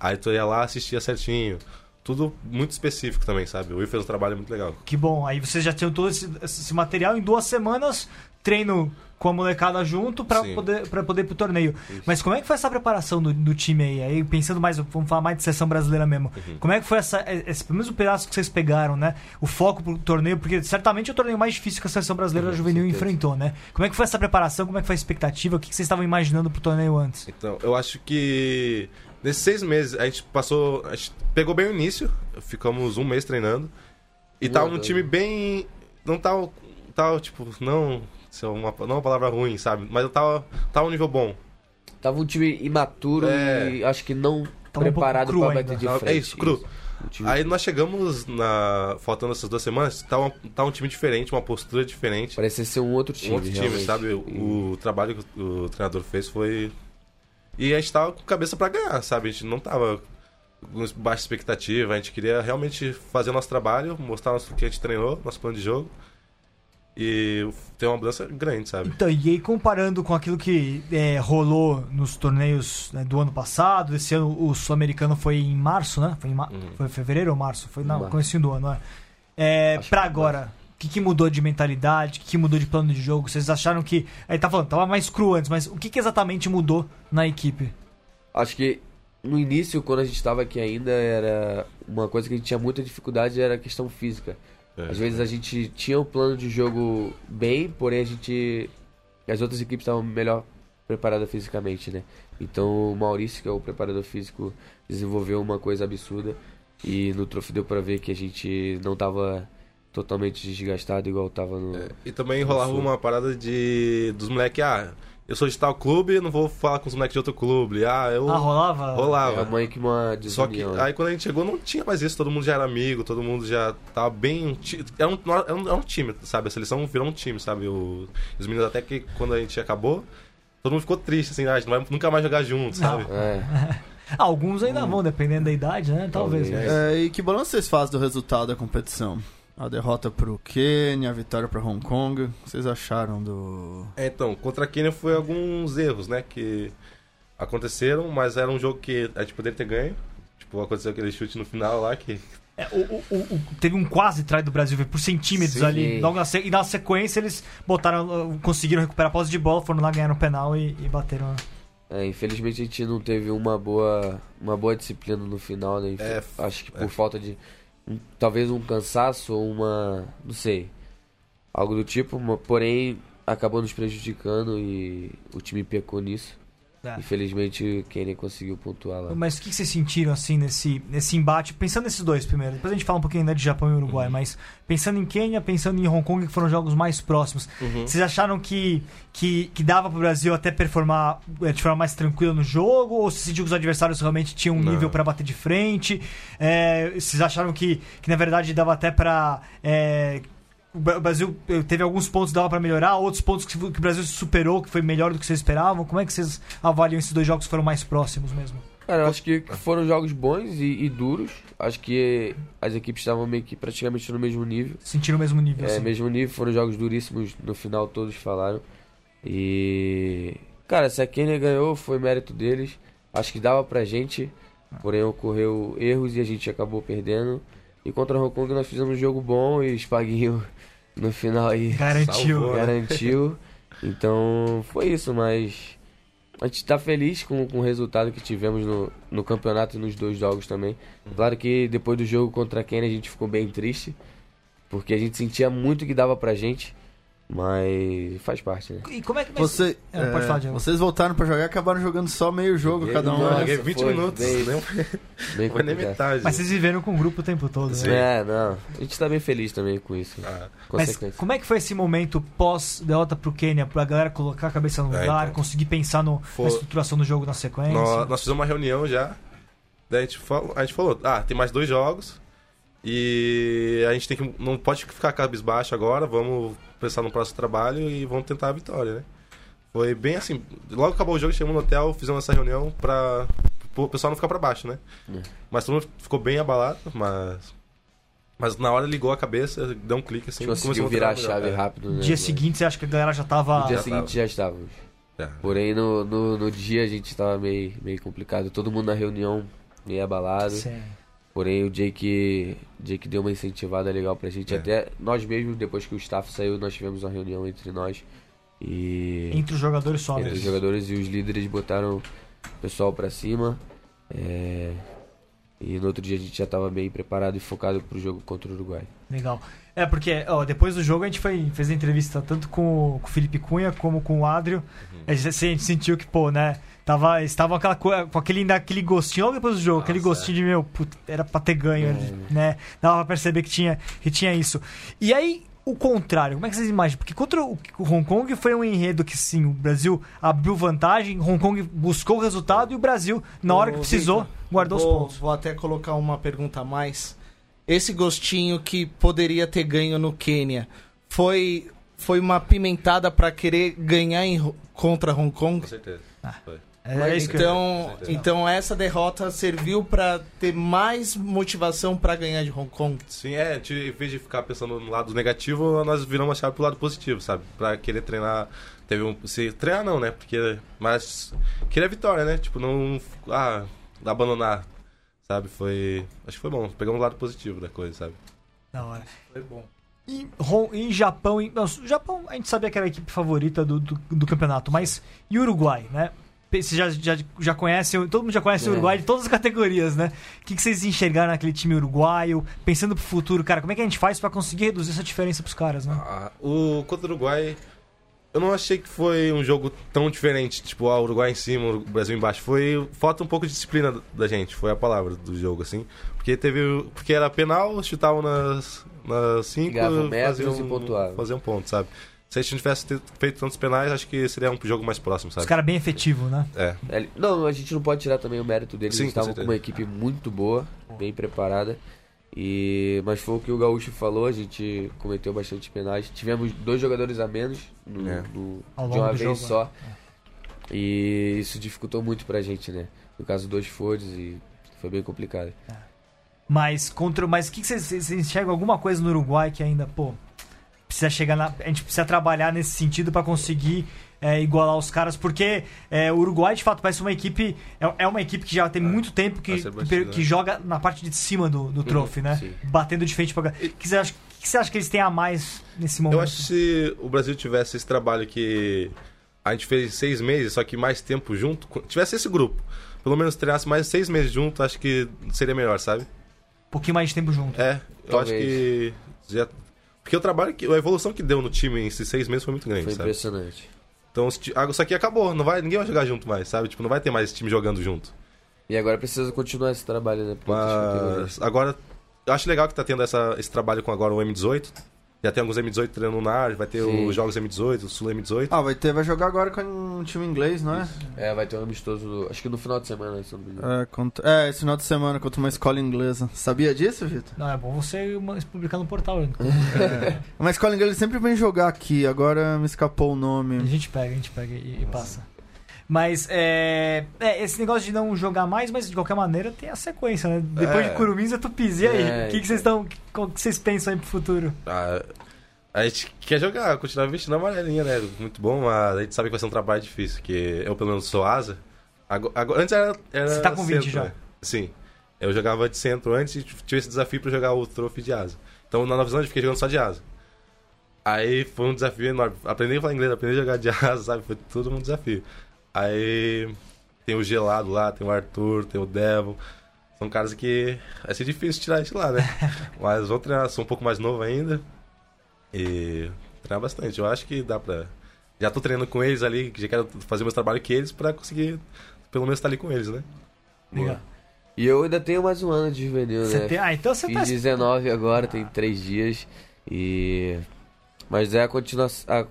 Aí tu ia lá, assistia certinho. Tudo muito específico também, sabe? O Will fez um trabalho muito legal. Que bom, aí vocês já tinham todo esse, esse material em duas semanas, treino com a molecada junto pra Sim. poder, pra poder ir pro torneio. Mas como é que foi essa preparação do, do time aí? Aí pensando mais, vamos falar mais de seleção brasileira mesmo. Uhum. Como é que foi essa, esse, pelo menos o pedaço que vocês pegaram, né? O foco pro torneio, porque certamente é o torneio mais difícil que a seleção brasileira Uhum, juvenil enfrentou, né? Como é que foi essa preparação? Como é que foi a expectativa? O que que vocês estavam imaginando pro torneio antes? Então, eu acho que nesses seis meses a gente passou. A gente pegou bem o início, ficamos um mês treinando. E tava ou um time bem. Não tava. Tava, tipo, não. Isso é uma, não é uma palavra ruim, sabe? Mas eu tava, tava um nível bom. Tava um time imaturo É. e acho que não Tava um preparado cru pra ainda. bater de Tava- frente. é isso, cru. Um time- Aí nós chegamos na. Faltando essas duas semanas, tava, tava um time diferente, uma postura diferente. Parecia ser um outro time. um outro time, realmente. sabe? O, o trabalho que o, o treinador fez foi. E a gente tava com cabeça pra ganhar, sabe? A gente não tava com baixa expectativa, a gente queria realmente fazer o nosso trabalho, mostrar nosso, o que a gente treinou, nosso plano de jogo. E ter uma mudança grande, sabe? Então, e aí comparando com aquilo que é, rolou nos torneios né, do ano passado, esse ano o Sul-Americano foi em março, né? Foi em ma- Uhum. foi fevereiro ou março? Foi no comecinho do ano, né? É, Acho pra que agora, o que, que mudou de mentalidade? O que, que mudou de plano de jogo? Vocês acharam que. Aí tá falando, tava mais cru antes, mas o que, que exatamente mudou na equipe? Acho que no início, quando a gente estava aqui ainda, era uma coisa que a gente tinha muita dificuldade era a questão física. É. Às vezes a gente tinha o plano de jogo bem, porém a gente. As outras equipes estavam melhor preparadas fisicamente, né? Então o Maurício, que é o preparador físico, desenvolveu uma coisa absurda. E no troféu deu pra ver que a gente não tava totalmente desgastado igual tava no. É, E também rolava uma parada de. dos moleques, ah, eu sou de tal clube, não vou falar com os moleques de outro clube. Ah, eu. Ah, rolava? É rolava. a mãe que uma Só que né? aí quando a gente chegou não tinha mais isso, todo mundo já era amigo, todo mundo já tava bem. Era um, era um, era um time, sabe? A seleção virou um time, sabe? O- os meninos até que quando a gente acabou, todo mundo ficou triste, assim, ah, a gente não vai nunca mais jogar junto, sabe? É. Alguns ainda vão, dependendo da idade, né? Talvez. Talvez. mas- É, e que balanço vocês fazem do resultado da competição? A derrota pro Quênia, a vitória pra Hong Kong. O que vocês acharam do. É, então, contra a Kenya foi alguns erros, né? Que aconteceram, mas era um jogo que a gente poderia ter ganho. Tipo, aconteceu aquele chute no final lá que. É, o- o- o- teve um quase trai do Brasil, por centímetros Sim. ali. Logo na se- e na sequência eles botaram, conseguiram recuperar a posse de bola, foram lá, ganharam o penal e, e bateram. É, infelizmente a gente não teve uma boa, uma boa disciplina no final, né? É, Acho que por é. falta de talvez um cansaço ou uma, não sei, algo do tipo, porém acabou nos prejudicando e o time pecou nisso. É. Infelizmente quem nem conseguiu pontuar lá. Mas o que vocês sentiram assim nesse, nesse embate? Pensando nesses dois primeiro, depois a gente fala um pouquinho ainda de Japão e Uruguai, mas pensando em Quênia, pensando em Hong Kong, que foram os jogos mais próximos, vocês acharam que, que, que dava pro Brasil até performar eh, de forma mais tranquila no jogo? Ou se sentiu que os adversários realmente tinham um Não. nível pra bater de frente? É, vocês acharam que, que na verdade dava até pra. é, o Bra- o Brasil eh, teve alguns pontos que dava pra melhorar, outros pontos que, que o Brasil superou, que foi melhor do que vocês esperavam. Como é que vocês avaliam esses dois jogos que foram mais próximos mesmo? Cara, eu acho que foram jogos bons e, e duros. Acho que as equipes estavam meio que praticamente no mesmo nível. Sentiram o mesmo nível, É, assim. mesmo nível, foram jogos duríssimos, no final todos falaram. E. Cara, se a Kenya ganhou, foi mérito deles. Acho que dava pra gente, porém ocorreu erros e a gente acabou perdendo. E contra o Hong Kong nós fizemos um jogo bom e Spaguinho no final aí Garantiu. Salvou. garantiu. Então foi isso, mas a gente tá feliz com, com o resultado que tivemos no, no campeonato e nos dois jogos também. Claro que depois do jogo contra a Kenya a gente ficou bem triste, porque a gente sentia muito que dava pra gente, mas faz parte, né? E como é que ser? Você, É, pode é, falar, Diego. vocês voltaram pra jogar e acabaram jogando só meio jogo cada um. nossa? Joguei 20 foi minutos, bem- não Bem foi nem metade. Mas vocês viveram com o grupo o tempo todo, Sim. né? É, não. A gente tá bem feliz também com isso. Ah, Mas como é que foi esse momento pós-derrota pro Quênia, pra galera colocar a cabeça no É, lugar, então. conseguir pensar no, Foi- na estruturação do jogo na sequência? nós, nós fizemos uma reunião já. Daí a gente, falou, a gente falou, ah, tem mais dois jogos. E a gente tem que. Não pode ficar cabisbaixo agora, vamos pensar no próximo trabalho e vamos tentar a vitória, né? Foi bem assim. Logo que acabou o jogo, chegamos no hotel, fizemos essa reunião pra o pessoal não ficar pra baixo, né? É. Mas todo mundo ficou bem abalado, mas. Mas na hora ligou a cabeça, deu um clique assim. A gente conseguiu virar a treinar melhor. chave rápido, né? Dia seguinte, você acha que a galera já tava. No dia Já seguinte tava. já estávamos. É. Porém, no, no, no dia a gente tava meio, meio complicado. Todo mundo na reunião meio abalado. Sim. Porém, o Jake, Jake deu uma incentivada legal pra gente. É. Até nós mesmos, depois que o staff saiu, nós tivemos uma reunião entre nós. E Entre os jogadores só. entre os mesmo. jogadores e os líderes botaram o pessoal pra cima. É, E no outro dia a gente já tava bem preparado e focado pro jogo contra o Uruguai. Legal. É, porque ó, depois do jogo a gente foi, fez a entrevista tanto com, o- com o Felipe Cunha como com o Adrio. A, gente, assim, a gente sentiu que, pô, né? Tava, estavam aquela, co- com aquele, aquele gostinho logo depois do jogo, aquele Nossa, gostinho de, meu, puta, era pra ter ganho, né? Dava pra perceber que tinha, que tinha isso. E aí, o contrário, como é que vocês imaginam? Porque contra o, o Hong Kong foi um enredo que, sim, o Brasil abriu vantagem, Hong Kong buscou o resultado e o Brasil, na hora que precisou, Victor, guardou os vou, pontos. Vou até colocar uma pergunta a mais. Esse gostinho que poderia ter ganho no Quênia foi, foi uma pimentada pra querer ganhar em contra Hong Kong? Com certeza. Foi. É então, então essa derrota serviu pra ter mais motivação pra ganhar de Hong Kong. Sim, é, em vez de ficar pensando no lado negativo, nós viramos a chave pro lado positivo, sabe? Pra querer treinar. Teve um. Se, treinar não, né? Porque. Mas. Queria a vitória, né? Tipo, não. Ah, abandonar. Sabe? Foi. Acho que foi bom. Pegamos o lado positivo da coisa, sabe? Da hora. Foi bom. E, Ron- e Japão, e, não, o Japão a gente sabia que era a equipe favorita do, do, do campeonato, mas e Uruguai, né? Você já, já, já conhece, todo mundo já conhece o É. Uruguai de todas as categorias, né? O que, que vocês enxergaram naquele time uruguaio? Pensando pro futuro, cara, como é que a gente faz pra conseguir reduzir essa diferença pros caras, né? Ah, o contra o Uruguai. Eu não achei que foi um jogo tão diferente. Tipo, ah, o Uruguai em cima, o Brasil embaixo. Foi. Falta um pouco de disciplina da gente, foi a palavra do jogo, assim. Porque teve. Porque era penal, chutavam nas. Nas cinco. Faziam- e pontuavam. Faziam ponto, sabe? Se a gente não tivesse feito tantos penais, acho que seria um jogo mais próximo, Os sabe? caras bem efetivos, né? É. É, Não, a gente não pode tirar também o mérito deles. Sim, Eles com estavam com certeza. uma equipe muito boa, bem preparada. E mas foi o que o Gaúcho falou, a gente cometeu bastante penais. Tivemos dois jogadores a menos no, É. no- de uma vez jogo, só. E isso dificultou muito pra gente, né? No caso, dois forwards e foi bem complicado. Mas contra. Mas o que, vocês, vocês enxergam alguma coisa no Uruguai que ainda, pô, precisa chegar na. A gente precisa trabalhar nesse sentido pra conseguir é, igualar os caras, porque é, o Uruguai, de fato, parece uma equipe. É, é uma equipe que já tem muito tempo que, que, que joga na parte de cima do, do troféu, né? sim. Batendo de frente pra. O que você acha, o que você acha que eles têm a mais nesse momento? Eu acho que se o Brasil tivesse esse trabalho que a gente fez seis meses, só que mais tempo junto, tivesse esse grupo, pelo menos treinasse mais seis meses junto, acho que seria melhor, sabe? Um pouquinho mais de tempo junto. É, eu Talvez. acho que. Já... Porque o trabalho, que, a evolução que deu no time em esses seis meses foi muito grande, Foi sabe? impressionante. Então ah, isso aqui acabou, não vai, ninguém vai jogar junto mais, sabe? Tipo, não vai ter mais time jogando junto. E agora precisa continuar esse trabalho, né? Mas agora, eu acho legal que tá tendo essa, esse trabalho com agora o M18. Já tem alguns M18 treinando na área, vai ter Sim. os jogos M18, o Sul M18. Ah, vai ter, vai jogar agora com um time inglês, não é? É, vai ter um amistoso, acho que no final de semana, se não me engano. É, contra- é, esse final de semana contra uma escola inglesa. Sabia disso, Vitor? Não, é bom você publicar no portal. né? Uma escola inglesa sempre vem jogar aqui, agora me escapou o A nome. gente pega, a gente pega e, e passa. Mas é, é, Esse negócio de não jogar mais, mas de qualquer maneira tem a sequência, né? Depois É. de Curumins é Tupis. E aí? É, O que, que vocês estão. O que vocês pensam aí pro futuro? Ah, a gente quer jogar, continuar vestindo a amarelinha, né? Muito bom, mas a gente sabe que vai ser um trabalho difícil, porque eu pelo menos sou asa. Agora, agora- antes era, era Você tá com 20 centro, já? né? Sim. Eu jogava de centro antes e tive esse desafio pra jogar o troféu de asa. Então na Nova Zelândia eu fiquei jogando só de asa. Aí foi um desafio enorme. Aprender a falar inglês, aprender a jogar jazz, sabe? Foi tudo um desafio. Aí tem o Gelado lá, tem o Arthur, tem o Devon. São caras que vai ser difícil tirar isso lá, né? Mas vão treinar, sou um pouco mais novo ainda. E treinar bastante. Eu acho que dá pra. Já tô treinando com eles ali, já quero fazer o meu trabalho que eles pra conseguir pelo menos estar ali com eles, né? Legal. E eu ainda tenho mais um ano de juvenil, Você né? tem- Ah, então você Fiz tá. 19 agora, tem 3 dias. E. Mas é a, continua...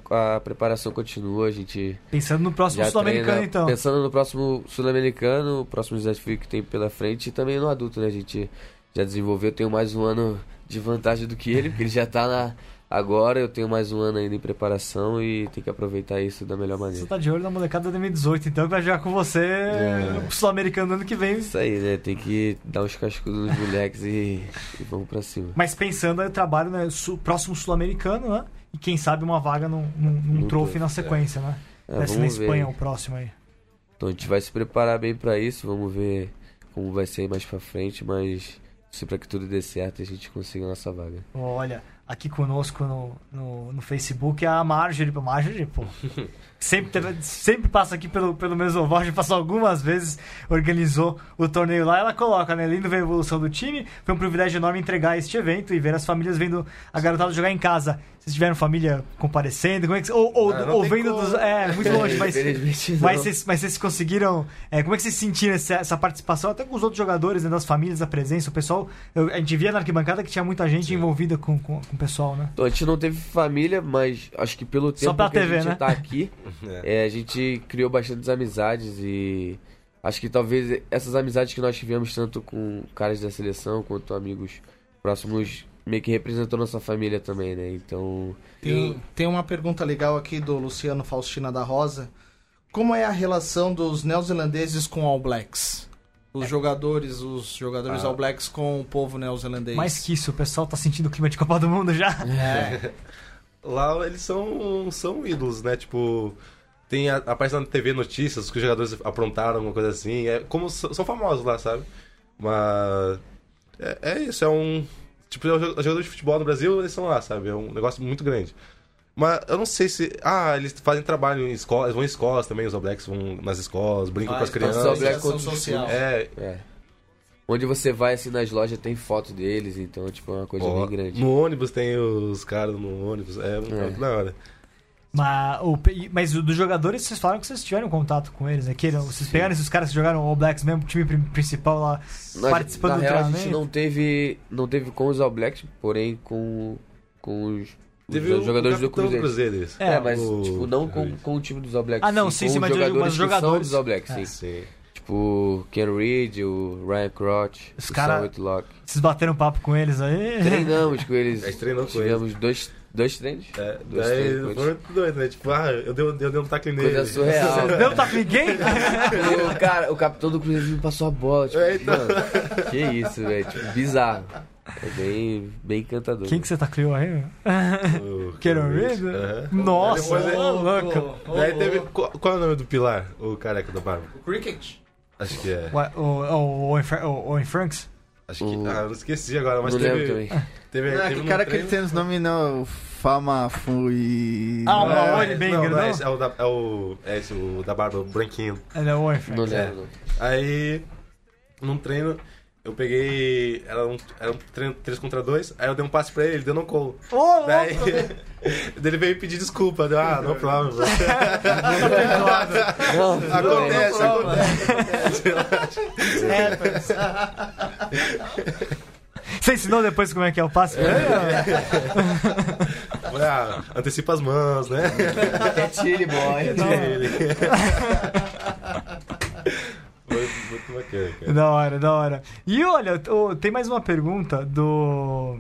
a, a preparação continua, a gente Pensando no próximo Sul-Americano, então. pensando no próximo Sul-Americano, o próximo desafio que tem pela frente e também no adulto, né? A gente já desenvolveu, eu tenho mais um ano de vantagem do que ele, porque ele já tá na agora, eu tenho mais um ano ainda em preparação e tem que aproveitar isso da melhor Você maneira. tá de olho na molecada 2018, então que vai jogar com você É. o Sul-Americano no ano que vem. Isso aí, né? Tem que dar uns cascudos nos moleques e, e vamos pra cima. Mas pensando aí o trabalho, né? Próximo Sul-Americano, né? E quem sabe uma vaga num, num, num trophy na sequência, né? É, ser na vamos ver. Espanha o próximo aí. Então a gente vai se preparar bem pra isso, vamos ver como vai ser mais pra frente, mas se pra que tudo dê certo a gente consiga a nossa vaga. Olha, aqui conosco no, no, no Facebook é a Marjorie. Marjorie, pô. Sempre, teve- sempre passa aqui pelo, pelo Mesoval, já passou algumas vezes, organizou o torneio lá. Ela coloca, né? Lindo ver a evolução do time. Foi um privilégio enorme entregar este evento e ver as famílias vendo a garotada jogar em casa. Vocês tiveram família comparecendo? Como é que, ou ou, Ah, ou vendo como. dos. É, muito longe, mas. Mas vocês, mas vocês conseguiram. é, como é que vocês sentiram essa, essa participação, até com os outros jogadores, né, das famílias, a presença, o pessoal? eu- a gente via na arquibancada que tinha muita gente envolvida com, com, com o pessoal, né? Então, a gente não teve família, mas acho que pelo tempo que TV, a gente né? tá aqui, É. é, a gente criou bastantes amizades e acho que talvez essas amizades que nós tivemos tanto com caras da seleção quanto amigos próximos meio que representou nossa família também, né? Então, Tem, tem uma pergunta legal aqui do Luciano Faustina da Rosa. Como é a relação dos neozelandeses com All Blacks? Os jogadores, os jogadores Ah. All Blacks com o povo neozelandês. Mais que isso, o pessoal tá sentindo o clima de Copa do Mundo já. É. Lá eles são, são ídolos, né? Tipo, tem a, aparece na TV notícias que os jogadores aprontaram, alguma coisa assim. É como são famosos lá, sabe? Mas é, é isso, é um. Tipo, os jogadores de futebol no Brasil, eles são lá, sabe? É um negócio muito grande. Mas eu não sei se. Ah, eles fazem trabalho em escolas, vão em escolas também, os All Blacks vão nas escolas, brincam com as Faz crianças. All Blacks os social. É, é. Onde você vai assim nas lojas tem foto deles, então tipo é uma coisa ó, bem grande. no ônibus tem os caras no ônibus, é, muito da hora. Mas, o, mas dos jogadores, vocês falaram que vocês tiveram contato com eles, né? Que vocês pegaram esses caras que jogaram All Blacks mesmo, o time pri- principal lá, Nós- participando na do real, a treinamento. gente não teve, não teve com os All Blacks, porém com, com os, Teve os o jogadores do capitão Cruzeiro. isso. É, É, mas o- tipo, não com, com o time dos All Blacks. Ah, não, sim, sim, os mas jogadores os que são jogadores- dos All Blacks, É. sim. Sim. Tipo, o Ken Reed, o Ryan Crotch, Os o cara- Sam Whitlock. Vocês bateram papo com eles aí? Treinamos com eles. A gente treinou com Tivemos dois, dois treinos. É, Dois daí treinos foi eles. muito doido, né? Tipo, ah, eu dei, eu dei um tacle nele. Coisa surreal. Não tá com ninguém? O cara, o capitão do Cruzeiro me passou a bola. Tipo, É, então. mano, que isso, velho. Tipo, bizarro. É bem, bem encantador. Quem que você tacleou aí? O Quero ver? Aham. Nossa, ele- ô, louco. Daí teve. Qual, qual é o nome do pilar? O careca da barba? O cricket. Acho que é. O, o, o, o Franks? Acho que. O- Ah, eu não esqueci agora, mas Não teve. também. Teve, Ah, teve que um cara que ele tem os nomes não, Fama Fui. Ah, o É, Maori bem não, não, grandão? esse é o da, é o. É esse, o da barba, o branquinho. Ele é o Owen Franks. Não lembro. não. Aí, num treino, eu peguei. Era um, era um treino 3 contra 2, aí eu dei um passe pra ele, ele deu no colo. Louco! Daí, daí ele veio pedir desculpa. Deu, ah, não problem. bro." Não, Acontece, não, acontece. Você ensinou depois como é que é o passe? pra ele? Falei, ah, antecipa as mãos, né? É Chile, boy. Ele. Foi muito bacana, cara. Da hora, da hora. E olha, tem mais uma pergunta do.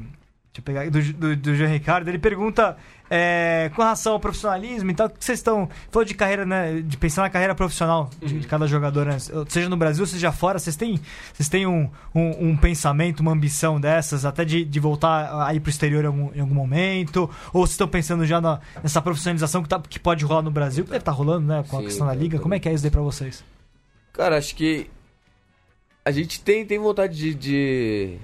Deixa eu pegar do, do, do Jean Ricardo. Ele pergunta é, com relação ao profissionalismo e tal, o que vocês estão. Falou de carreira, né? De pensar na carreira profissional de, de cada jogador, né? Seja no Brasil, seja fora, vocês têm, vocês têm um, um, um pensamento, uma ambição dessas, até de, de voltar a ir pro exterior em algum, em algum momento? Ou vocês estão pensando já na, nessa profissionalização que, tá, que pode rolar no Brasil, que deve estar rolando, né? Com a Sim, questão da liga. tá Como é que é isso daí pra vocês? Cara, acho que a gente tem, tem vontade de, de,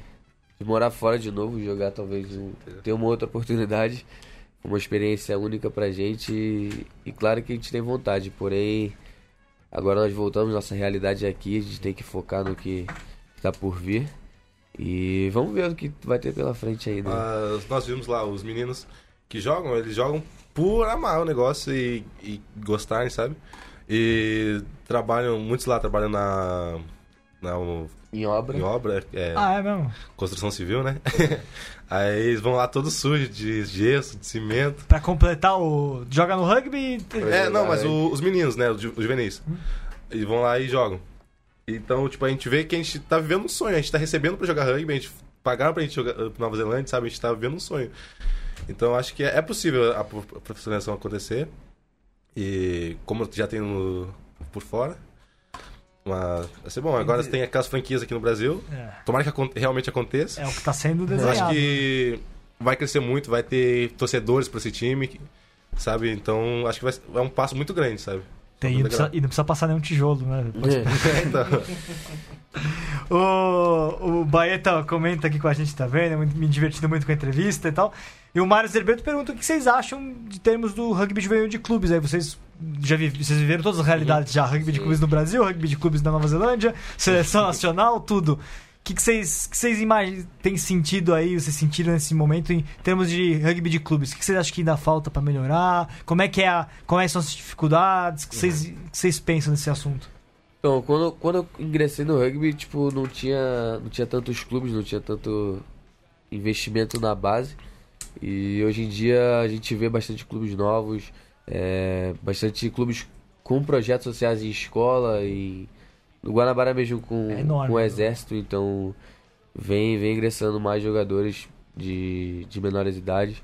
de morar fora de novo, jogar talvez um, ter uma outra oportunidade. uma experiência única pra gente e, e claro que a gente tem vontade, porém agora nós voltamos, nossa realidade é aqui, a gente tem que focar no que está por vir. E vamos ver o que vai ter pela frente ainda. Mas nós vimos lá os meninos que jogam, eles jogam por amar o negócio e, e gostarem, sabe? E trabalham, muitos lá trabalham na, na em obra. em obra, é, Ah, é mesmo? construção civil, né? Aí eles vão lá todos sujos de gesso, de cimento. Pra completar o. Joga no rugby. e- É, não, mas o- os meninos, né, os, ju- os juvenis, eles vão lá e jogam. Então, tipo, a gente vê que a gente tá vivendo um sonho, a gente tá recebendo pra jogar rugby, a gente pagaram pra gente jogar uh, Nova Zelândia, sabe? A gente tá vivendo um sonho. Então, acho que é, é possível a pro- profissionalização acontecer. E como já tem no, por fora. Mas vai ser bom. Agora tem aquelas franquias aqui no Brasil. É, Tomara que realmente aconteça. é o que tá sendo Eu acho desenhado. que vai crescer muito, vai ter torcedores pra esse time, sabe? Então, acho que vai, é um passo muito grande, sabe? Tem, e, não precisa, e não precisa passar nenhum tijolo, né? É. Então, O, o Baeta comenta aqui com a gente, tá vendo? Muito- Me divertindo muito com a entrevista e tal. E o Mário Zerbeto pergunta o que vocês acham de termos do rugby juvenil de clubes. Aí vocês já vi- vocês viveram todas as realidades já: rugby de clubes no Brasil, rugby de clubes na Nova Zelândia, seleção nacional, tudo. O que, que vocês, que vocês têm sentido aí, vocês sentiram nesse momento em termos de rugby de clubes? O que, que vocês acham que ainda falta pra melhorar? Como é que é a, quais são as dificuldades? O que vocês, que vocês pensam nesse assunto? Então, quando, quando eu ingressei no rugby, tipo, não tinha, não tinha tantos clubes, não tinha tanto investimento na base. E hoje em dia a gente vê bastante clubes novos, é, bastante clubes com projetos sociais em escola e no Guanabara mesmo com, É enorme, com o né? exército, então vem, vem ingressando mais jogadores de, de menores idades.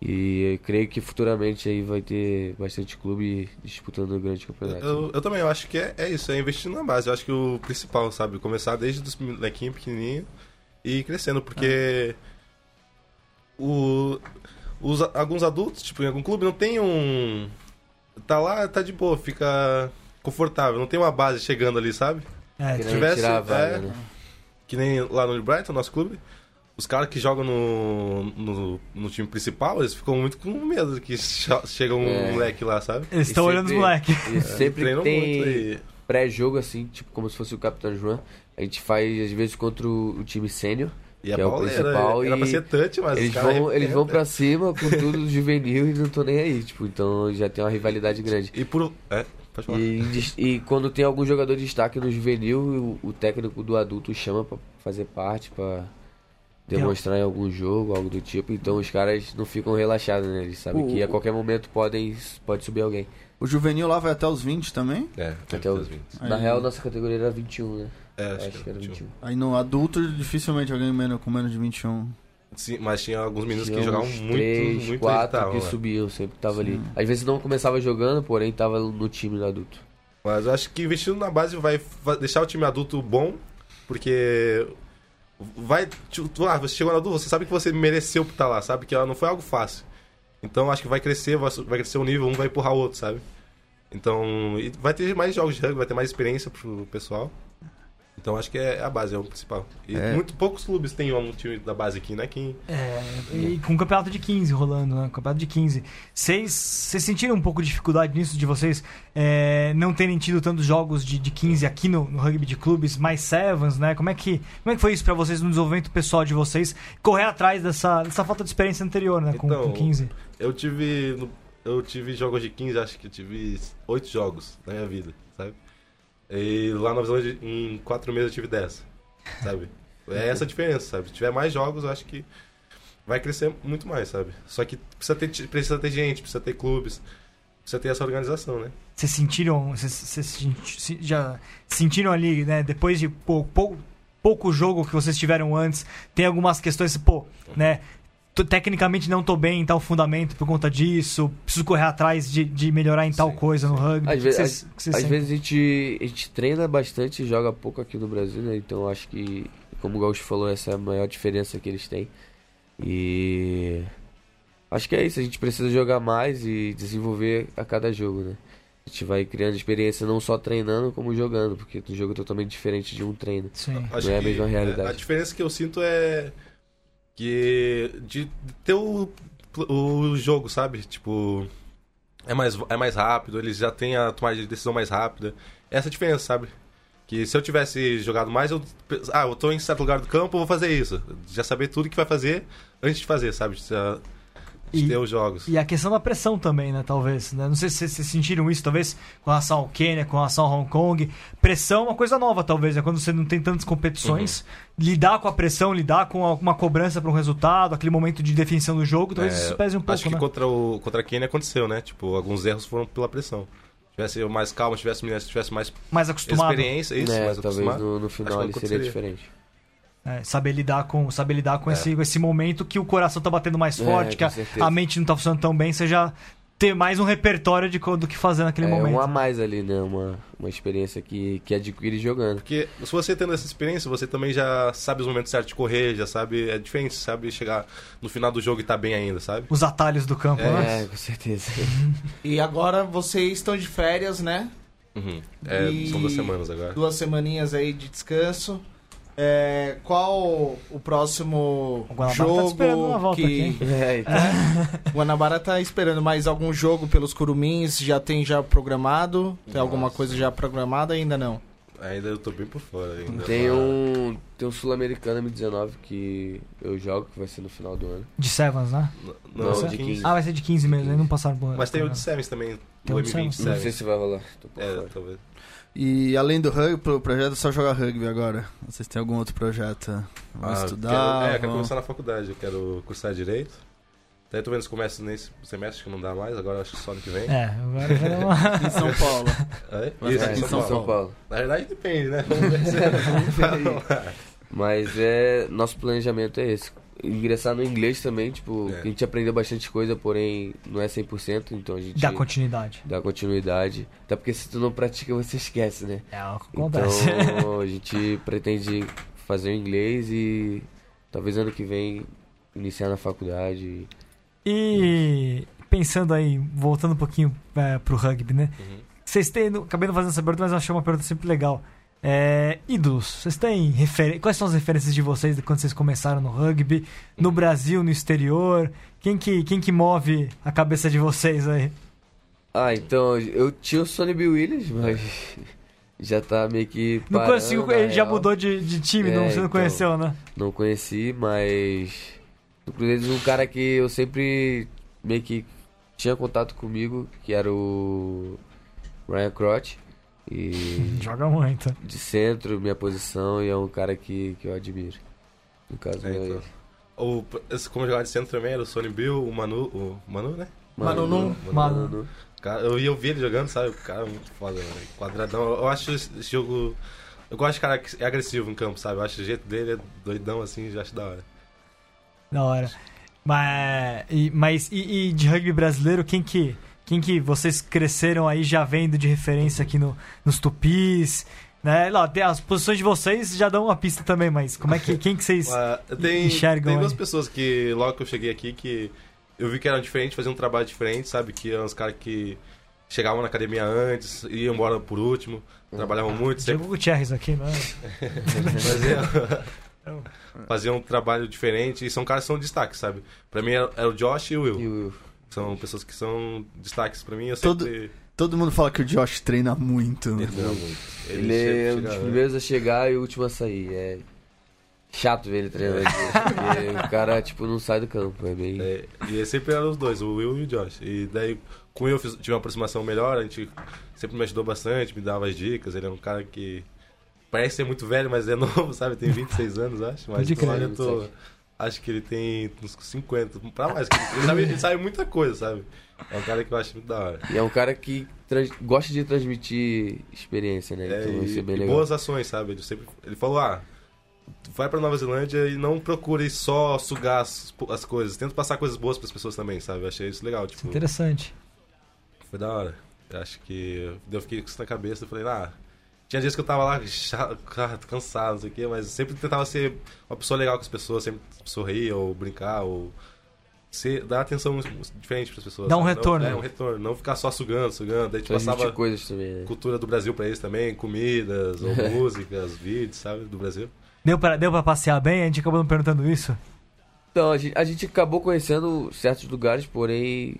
E eu creio que futuramente aí vai ter bastante clube disputando o grande campeonato. eu, eu também eu acho que é, é isso, é investir na base. Eu acho que o principal, sabe? Começar desde os molequinhos pequenininhos e crescendo, porque o, os, alguns adultos, tipo, em algum clube, não tem um. Tá lá, tá de boa, fica confortável, não tem uma base chegando ali, sabe? É, Querendo tivesse- tirar a vaga, é, né? Que nem lá no Brighton, nosso clube. Os caras que jogam no, no, no time principal, eles ficam muito com medo que che- chega um É. moleque lá, sabe? eles estão olhando os moleques. E sempre Treinam que tem muito e- pré-jogo, assim, tipo, como se fosse o Capitão João, a gente faz, às vezes, contra o, o time sênior. E a Que é o principal era e pra ser touch, mas Eles vão, eles vão pra cima com tudo juvenil e não tô nem aí, tipo, então já tem uma rivalidade grande. E por. É, pode falar. E, e quando tem algum jogador de destaque no juvenil, o, o técnico do adulto chama pra fazer parte, pra demonstrar em algum jogo, algo do tipo. Então os caras não ficam relaxados, né? Eles sabem O- que a qualquer momento podem, pode subir alguém. O juvenil lá vai até os 20 também? É, Até os- 20. Na Aí- real, nossa categoria era 21, né? É, Acho, acho, que era 21. Aí no adulto, dificilmente alguém menos, com menos de 21. Sim, mas tinha alguns meninos Tinha que jogavam uns muito, três, muito quatro irritavam, que subiam, sempre tava ali. Sim. Às vezes não começava jogando, porém tava no time do adulto. Mas eu acho que investindo na base vai deixar o time adulto bom, porque vai. tipo, Ah, você chegou no adulto, você sabe que você mereceu estar lá, sabe? Que não foi algo fácil. Então acho que vai crescer, vai, crescer o nível, um vai empurrar o outro, sabe? Então. e vai ter mais jogos de rugby, vai ter mais experiência pro pessoal. Então acho que é a base, é o principal. E É. muito poucos clubes têm um time da base aqui, né? Quem É, e com o campeonato de 15 rolando, né? Campeonato de 15. Vocês vocês sentiram um pouco de dificuldade nisso de vocês é, não terem tido tantos jogos de, de 15 aqui no, no rugby de clubes, mais sevens, né? Como é que, como é que foi isso pra vocês no desenvolvimento pessoal de vocês? Correr atrás dessa, dessa falta de experiência anterior, né? Com, Então, com 15. Eu tive. Eu tive jogos de 15, acho que eu tive oito jogos na minha vida, sabe? E lá na Nova Zelândia, em quatro meses eu tive 10, sabe? É essa a diferença, sabe? Se tiver mais jogos, eu acho que vai crescer muito mais, sabe? Só que precisa ter, precisa ter gente, precisa ter clubes, precisa ter essa organização, né? Vocês sentiram, vocês, já sentiram ali, né? Depois de pou- pou- pouco jogo que vocês tiveram antes, tem algumas questões, pô, né? Tecnicamente não tô bem em tal fundamento por conta disso, preciso correr atrás de, de melhorar em tal Sim, coisa no rugby. Às Que vezes- Às vezes a gente, a gente treina bastante e joga pouco aqui no Brasil, né? Então acho que, como o Gaúcho falou, essa é a maior diferença que eles têm. E acho que é isso, a gente precisa jogar mais e desenvolver a cada jogo, né? A gente vai criando experiência não só treinando, como jogando, porque o jogo é totalmente diferente de um treino. Sim. Acho Não é a que, mesma realidade. A diferença que eu sinto é que de ter o o jogo, sabe? Tipo, é mais, é mais rápido, eles já têm a tomada de decisão mais rápida. Essa é a diferença, sabe? Que se eu tivesse jogado mais, eu. Ah, eu tô em certo lugar do campo, eu vou fazer isso. Já saber tudo que vai fazer antes de fazer, sabe? E- ter os jogos. E a questão da pressão também, né? Talvez. Né? Não sei se vocês sentiram isso, talvez, com relação ao Quênia, com relação ao Hong Kong. Pressão é uma coisa nova, talvez. É quando você não tem tantas competições. Uhum. Lidar com a pressão, lidar com uma cobrança para um resultado, aquele momento de definição do jogo, talvez É, isso pese um pouco, Acho que né? contra, o, contra a Kenya aconteceu, né? Tipo, alguns erros foram pela pressão. Tivesse eu mais calma, tivesse tivesse mais Mais acostumado. experiência, isso, É, mais talvez acostumado. no, no final ele seria diferente. É, saber lidar com, saber lidar com, É. esse, esse momento que o coração tá batendo mais É, forte, que a, a mente não tá funcionando tão bem, você já ter mais um repertório de, do que fazer naquele é momento. um a mais ali, né? Uma, uma experiência que, que adquire jogando. Porque se você tendo essa experiência, você também já sabe os momentos certos de correr, já sabe. É diferente, sabe chegar no final do jogo e tá bem ainda, sabe? Os atalhos do campo, né? É, com certeza. E agora vocês estão de férias, né? Uhum. É, E- São duas semanas agora. Duas semaninhas aí de descanso. É, qual o próximo O Guanabara tá esperando uma jogo volta que? É, então, o Guanabara tá esperando mais algum jogo pelos Curumins? Já tem já programado? Tem alguma Nossa. coisa já programada ainda não? Ainda eu tô bem por fora ainda. tem mas- um, tem um Sul-Americano M19 que eu jogo, que vai ser no final do ano. De Sevens, né? Não, Não, de de 15. Ah, vai ser de 15 mesmo, aí não passaram por. Mas tem o de Sevens também. Tem o o de M20 Sevens. Não sei se vai rolar. Tô por É, fora. talvez. E além do rugby, pro projeto é só jogar rugby agora. Vocês têm algum outro projeto? Vão Ah, estudar? Quero, é, quero vão- começar na faculdade, eu quero cursar Direito. Daí tô vendo se começa nesse semestre que não dá mais, agora acho que só ano que vem. É, agora é uma... Em São Paulo. É? Vai Isso, ser em São, em Paulo. Paulo. Na verdade depende, né? Vamos ver se- Mas é. Nosso planejamento é esse. Ingressar no inglês também, tipo, É. a gente aprendeu bastante coisa, porém não é 100%, então a gente Dá continuidade. dá continuidade. Até porque se tu não pratica, você esquece, né? É o que acontece. Então a gente pretende fazer o inglês e talvez ano que vem iniciar na faculdade. E pensando aí, voltando um pouquinho é, pro rugby, né? Uhum. Vocês têm. Acabei não fazendo essa pergunta, mas eu achei uma pergunta sempre legal. É, ídolos, vocês têm refer... Quais são as referências de vocês de quando vocês começaram no rugby? No Brasil, no exterior? Quem que, quem que move a cabeça de vocês aí? Ah, então eu tinha o Sonny Bill Williams, mas já tá meio que. Não parando, consigo, na ele já mudou de, de time, É, não, você não então. conheceu, né? Não conheci, mas. No Cruzeiro, um cara que eu sempre meio que tinha contato comigo, que era o Ryan Crotch. E Joga muito. de centro, minha posição, e é um cara que, que eu admiro. No caso, É, meu então. ex. O, esse, como jogar de centro também era o Sonny Bill, o Manu, o Manu, né? Manu Num. Manu. Manu. Cara, eu ia ouvir ele jogando, sabe? O cara é muito foda, velho. Quadradão. Eu acho esse esse jogo. Eu gosto de cara que é agressivo em campo, sabe? Eu acho o jeito dele é doidão assim, já acho da hora. Da hora. Mas, e, mas e, e de rugby brasileiro, quem que, quem que vocês cresceram aí já vendo de referência aqui no, nos tupis? Né? Lá, as posições de vocês já dão uma pista também, mas como é que quem que vocês. Ah, tem, enxergam tem duas aí. pessoas que, logo que eu cheguei aqui, que eu vi que eram diferentes, faziam um trabalho diferente, sabe? Que eram os caras que chegavam na academia antes, iam embora por último, trabalhavam muito, sempre Diego Gutierrez aqui, né? faziam, faziam um trabalho diferente. E são caras que são destaques, sabe? Pra mim era, era o Josh e o Will. E o São pessoas que são destaques pra mim. Eu Todo- sempre... Todo mundo fala que o Josh treina muito. Ele treina muito. Ele é um dos primeiros a chegar e o último a sair. É chato ver ele treinando. porque o cara, tipo, não sai do campo. É bem. É, e sempre eram os dois, o Will e o Josh. E daí, com o Will, tive uma aproximação melhor, a gente sempre me ajudou bastante, me dava as dicas. Ele é um cara que parece ser muito velho, mas é novo, sabe? Tem 26 anos, acho. Mas crer. eu tô, acho que ele tem uns 50, pra mais. Ele sabe, ele sabe muita coisa, sabe? É um cara que eu acho muito da hora. E é um cara que trans- gosta de transmitir experiência, né? É, Então isso e, é bem e legal. boas ações, sabe? Ele, sempre, ele falou, ah, tu vai pra Nova Zelândia e não procure só sugar as, as coisas. Tenta passar coisas boas pras pessoas também, sabe? Eu achei isso legal, tipo... Interessante. Foi da hora. Eu acho que. Eu fiquei com isso na cabeça. Eu falei, ah. Tinha dias que eu tava lá chato, cansado, não sei o quê, mas sempre tentava ser uma pessoa legal com as pessoas, sempre sorrir ou brincar, ou ser, dar atenção diferente pras pessoas. Dar um sabe? retorno. Não, é, um retorno. Não ficar só sugando, sugando. Daí a gente passava coisas também, né? cultura do Brasil pra eles também, comidas, ou músicas, vídeos, sabe, do Brasil. Deu pra, deu pra passear bem? A gente acabou não perguntando isso. Então, a gente, a gente acabou conhecendo certos lugares, porém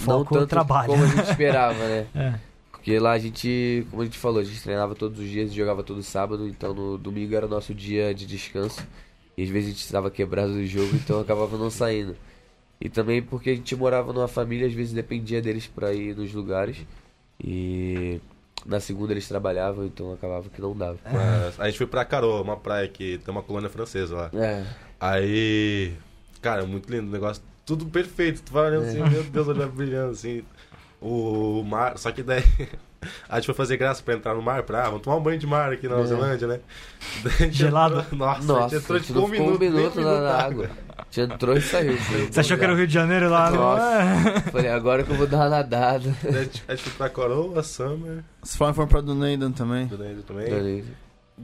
não Foco no tanto trabalho. como a gente esperava, né? É. Porque lá a gente, como a gente falou, a gente treinava todos os dias e jogava todo sábado, então no domingo era o nosso dia de descanso. E às vezes a gente estava quebrado do jogo, então acabava não saindo. E também porque a gente morava numa família, às vezes dependia deles pra ir nos lugares. E na segunda eles trabalhavam, então acabava que não dava. Mas a gente foi pra Carol, uma praia que tem uma colônia francesa lá. É, Aí, cara, muito lindo o negócio. Tudo perfeito. Tu vai olhando assim, meu Deus, olhando brilhando assim. O mar. Só que daí. A gente foi fazer graça pra entrar no mar, pra. Ah, vamos tomar um banho de mar aqui na Nova É. Zelândia, né? Gelado. entrou- Nossa, a nossa, gente entrou tipo um minuto, um minuto na, água. A gente entrou e saiu. Foi Você achou que era o Rio de Janeiro lá? no- Nossa. Falei, agora que eu vou dar uma nadada. A gente, a gente foi pra Coroa, Summer, Os fãs foram pra Dunedin também. do Neide também. Falei,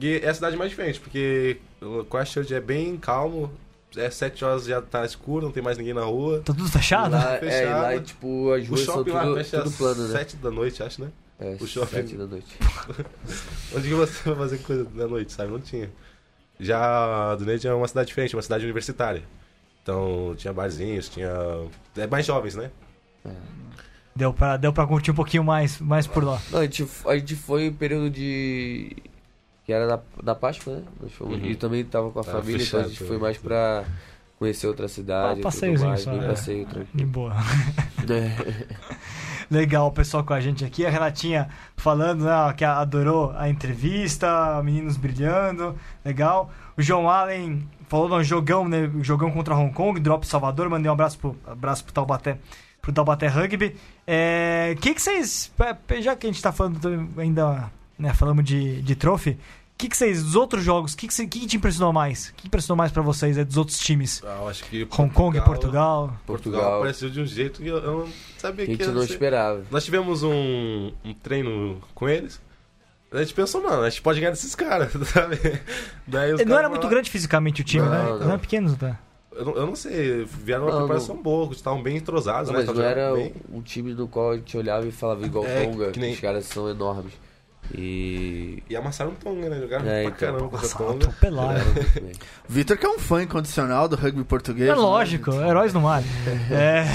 E é a cidade mais diferente, porque o Christchurch é bem calmo. É sete horas já tá escuro, não tem mais ninguém na rua. Tá tudo fechado? Lá, é, Fechado. lá, tipo, as O ruas são shopping lá tudo, fecha tudo plano, né? sete da noite, acho, né? É, o shopping- sete da noite. Onde que você vai fazer coisa da noite, sabe? Não tinha. Já Dunedin é uma cidade diferente, uma cidade universitária. Então tinha barzinhos, tinha. É mais jovens, né? Deu, pra, deu pra curtir um pouquinho mais, mais por lá. Não, a gente, a gente foi em período de. Que era na, na Páscoa, né? Nós fomos, Uhum. E também tava com a Tava família, então a fechado gente foi mais pra conhecer outra cidade. Ah, passeiozinho mais, só, bem né? passeio De boa. É. Legal o pessoal com a gente aqui. A Renatinha falando né, que adorou a entrevista, meninos brilhando. Legal. O João Allen falou no jogão, né? Jogão contra Hong Kong, Drop Salvador. Mandei um abraço pro, abraço pro Taubaté, pro Taubaté Rugby. É, que que vocês. Já que a gente tá falando do- ainda, né? Falamos de, de trophy. O que, que vocês, dos outros jogos, o que, que, cê- que te impressionou mais? O que impressionou mais pra vocês é, dos outros times? Ah, Eu acho que. Hong Kong e Portugal. Portugal Portugal. apareceu de um jeito que eu, eu não sabia Que a gente não ser. esperava. Nós tivemos um, um treino com eles. A gente pensou, mano, a gente pode ganhar desses caras, sabe? Daí os Não caras era muito falaram- grande fisicamente o time, Não, né? não. Não era pequeno, tá? Eu não, eu não sei, vieram uma Não, preparação boa, estavam bem entrosados, Não, né? mas não era bem. um time no qual a gente olhava e falava igual É, Tonga, que nem- os caras são enormes. E. E amassaram o Tonga, né? Jogaram É, pra então. caramba contra Tonga. atropelaram. jogaram muito bem. Vitor que é um fã incondicional do rugby português. É né? lógico, heróis no mar. É.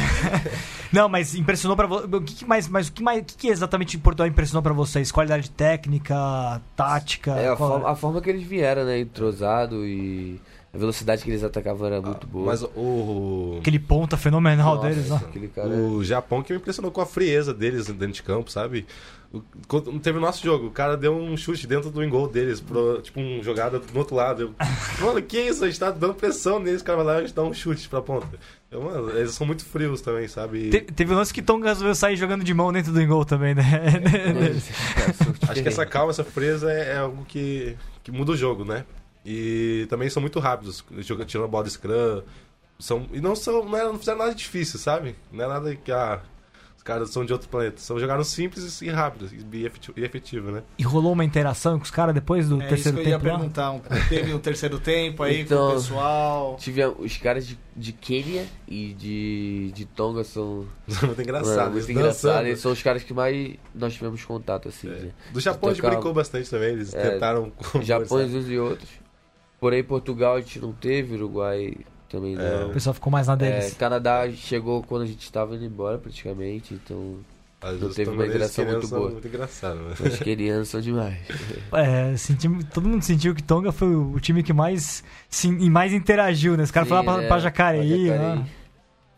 Não, mas impressionou pra vocês. O que, que mais, mas o que mais, o que, que exatamente em Portugal impressionou pra vocês? Qualidade técnica, tática? É, a, qual forma, a forma que eles vieram, né? Entrosado e a velocidade que eles atacavam era muito boa. Mas o, Aquele ponta fenomenal Nossa, deles, ó. Cara. o Japão que me impressionou com a frieza deles dentro de campo, sabe? Quando teve o nosso jogo, o cara deu um chute dentro do engol deles, pro, tipo, uma jogada do outro lado. Eu, mano, que isso? A gente tá dando pressão neles, o cara vai lá e a gente dá um chute pra ponta. Eu, mano, eles são muito frios também, sabe? Te- teve um lance que Tonga resolveu sair jogando de mão dentro do gol também, né? Acho que essa calma, essa frieza é, é algo que, que muda o jogo, né? E também são muito rápidos, tirando a bola do scrum. São, e não, são, não, é- não fizeram nada difícil, sabe? Não é nada que ah, caras são de outro planeta. São jogaram simples e rápidos e efetivo, e efetivo né? E rolou uma interação com os caras depois do É isso terceiro que eu ia tempo lá? perguntar. Um- Teve um terceiro tempo aí com Então- o pessoal. Tive os caras de, de Quênia e de, de Tonga são muito engraçado. muito engraçado. Eles são os caras que mais nós tivemos contato, assim. né? Do Japão a gente brincou bastante também, eles É, tentaram Japões uns e outros. Porém, Portugal a gente não teve, Uruguai também É. não. O pessoal ficou mais na É, deles. Canadá chegou quando a gente estava indo embora, praticamente. Então, não teve uma interação muito boa. Muito engraçado, né? os quenianos são demais. É, senti- todo mundo sentiu que Tonga foi o time que mais, sim, e mais interagiu, né? Os caras foram lá pra, pra é, Jacareí, pra lá.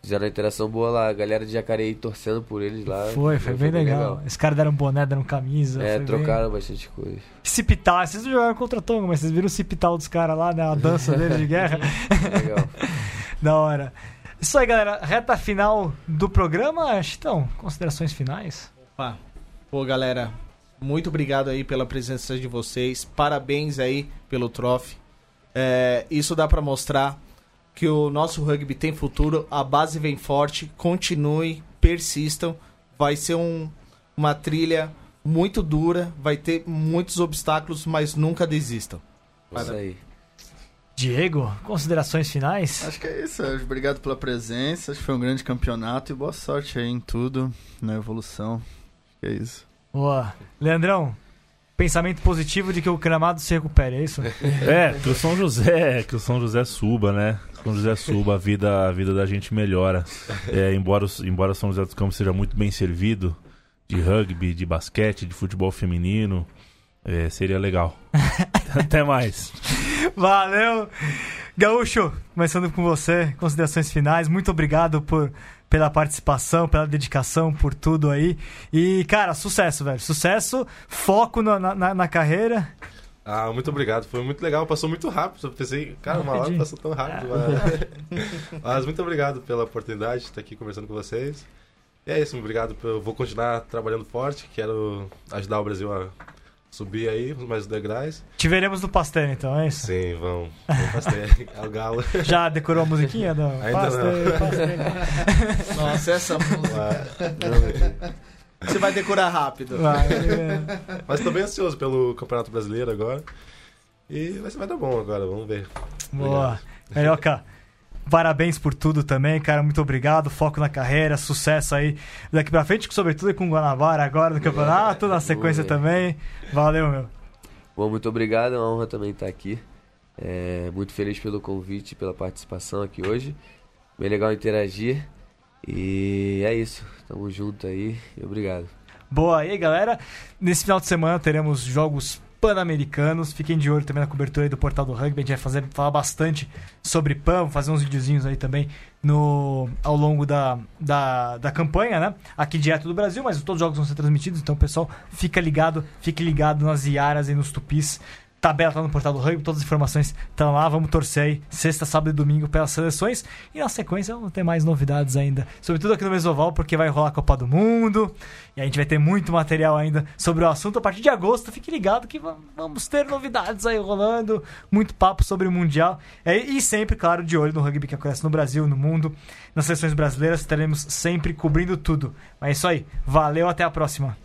Fizeram uma interação boa lá, a galera de Jacareí torcendo por eles lá. Foi, foi bem legal. Os caras deram boné, deram camisa. É, foi trocaram bastante coisa. Bem... Cipital, vocês não jogaram contra Tonga, mas vocês viram o cipital dos caras lá, né? A dança deles de guerra. Legal. da hora. Isso aí, galera. Reta final do programa. Chitão, considerações finais? Pá. Pô, galera, muito obrigado aí pela presença de vocês. Parabéns aí pelo trofe. É, isso dá pra mostrar que o nosso rugby tem futuro, a base vem forte, continue, persistam. Vai ser um, uma trilha muito dura, vai ter muitos obstáculos, mas nunca desistam. Isso aí. Diego, considerações finais? Acho que é isso. Obrigado pela presença. Acho que foi um grande campeonato e boa sorte aí em tudo, na evolução. Acho que é isso. Boa. Leandrão, pensamento positivo de que o gramado se recupere, é isso? É, que o São José, que o São José suba, né? São José suba, a vida, a vida da gente melhora. É, embora, embora São José dos Campos seja muito bem servido de rugby, de basquete, de futebol feminino, é, seria legal. Até mais. Valeu! Gaúcho, começando com você, considerações finais. Muito obrigado por, pela participação, pela dedicação, por tudo aí. E, cara, sucesso, velho. Sucesso, foco na, na, na carreira. Ah, muito obrigado. Foi muito legal. Passou muito rápido. Eu pensei, cara, uma hora passou tão rápido. Mas... mas muito obrigado pela oportunidade de estar aqui conversando com vocês. E é isso, obrigado. Eu vou continuar trabalhando forte. Quero ajudar o Brasil a subir aí mais degraus. Te veremos no pastel, então, é isso? Sim, vamos. pastel, é o galo. Já decorou a musiquinha? Não. Ainda pastel, não. Pastel. Nossa, essa música. Você vai decorar rápido. Vai, é. Mas tô bem ansioso pelo Campeonato Brasileiro agora. E vai, vai dar bom agora, vamos ver. Boa. Melhoca, parabéns por tudo também, cara. Muito obrigado. Foco na carreira, sucesso aí daqui pra frente, sobretudo com o Guanabara agora no campeonato, na sequência Boa, também. Valeu, meu. Bom, muito obrigado. É uma honra também estar aqui. É, muito feliz pelo convite, pela participação aqui hoje. Bem legal interagir. E é isso. Tamo junto aí e obrigado. Boa, e aí galera, nesse final de semana teremos jogos pan-americanos. Fiquem de olho também na cobertura do Portal do Rugby. A gente vai fazer, falar bastante sobre PAN, fazer uns videozinhos aí também no, ao longo da, da, da campanha, né? Aqui direto do Brasil, mas todos os jogos vão ser transmitidos, então pessoal, fica ligado, fique ligado nas Iaras e nos Tupis tabela tá no portal do Rugby, todas as informações estão lá. Vamos torcer aí sexta, sábado e domingo pelas seleções. E na sequência vamos ter mais novidades ainda, sobretudo aqui no Mesoval, porque vai rolar a Copa do Mundo. E a gente vai ter muito material ainda sobre o assunto a partir de agosto. Fique ligado que vamos ter novidades aí rolando, muito papo sobre o Mundial. E sempre, claro, de olho no rugby que acontece no Brasil, no mundo, nas seleções brasileiras. Estaremos sempre cobrindo tudo. Mas é isso aí. Valeu, até a próxima.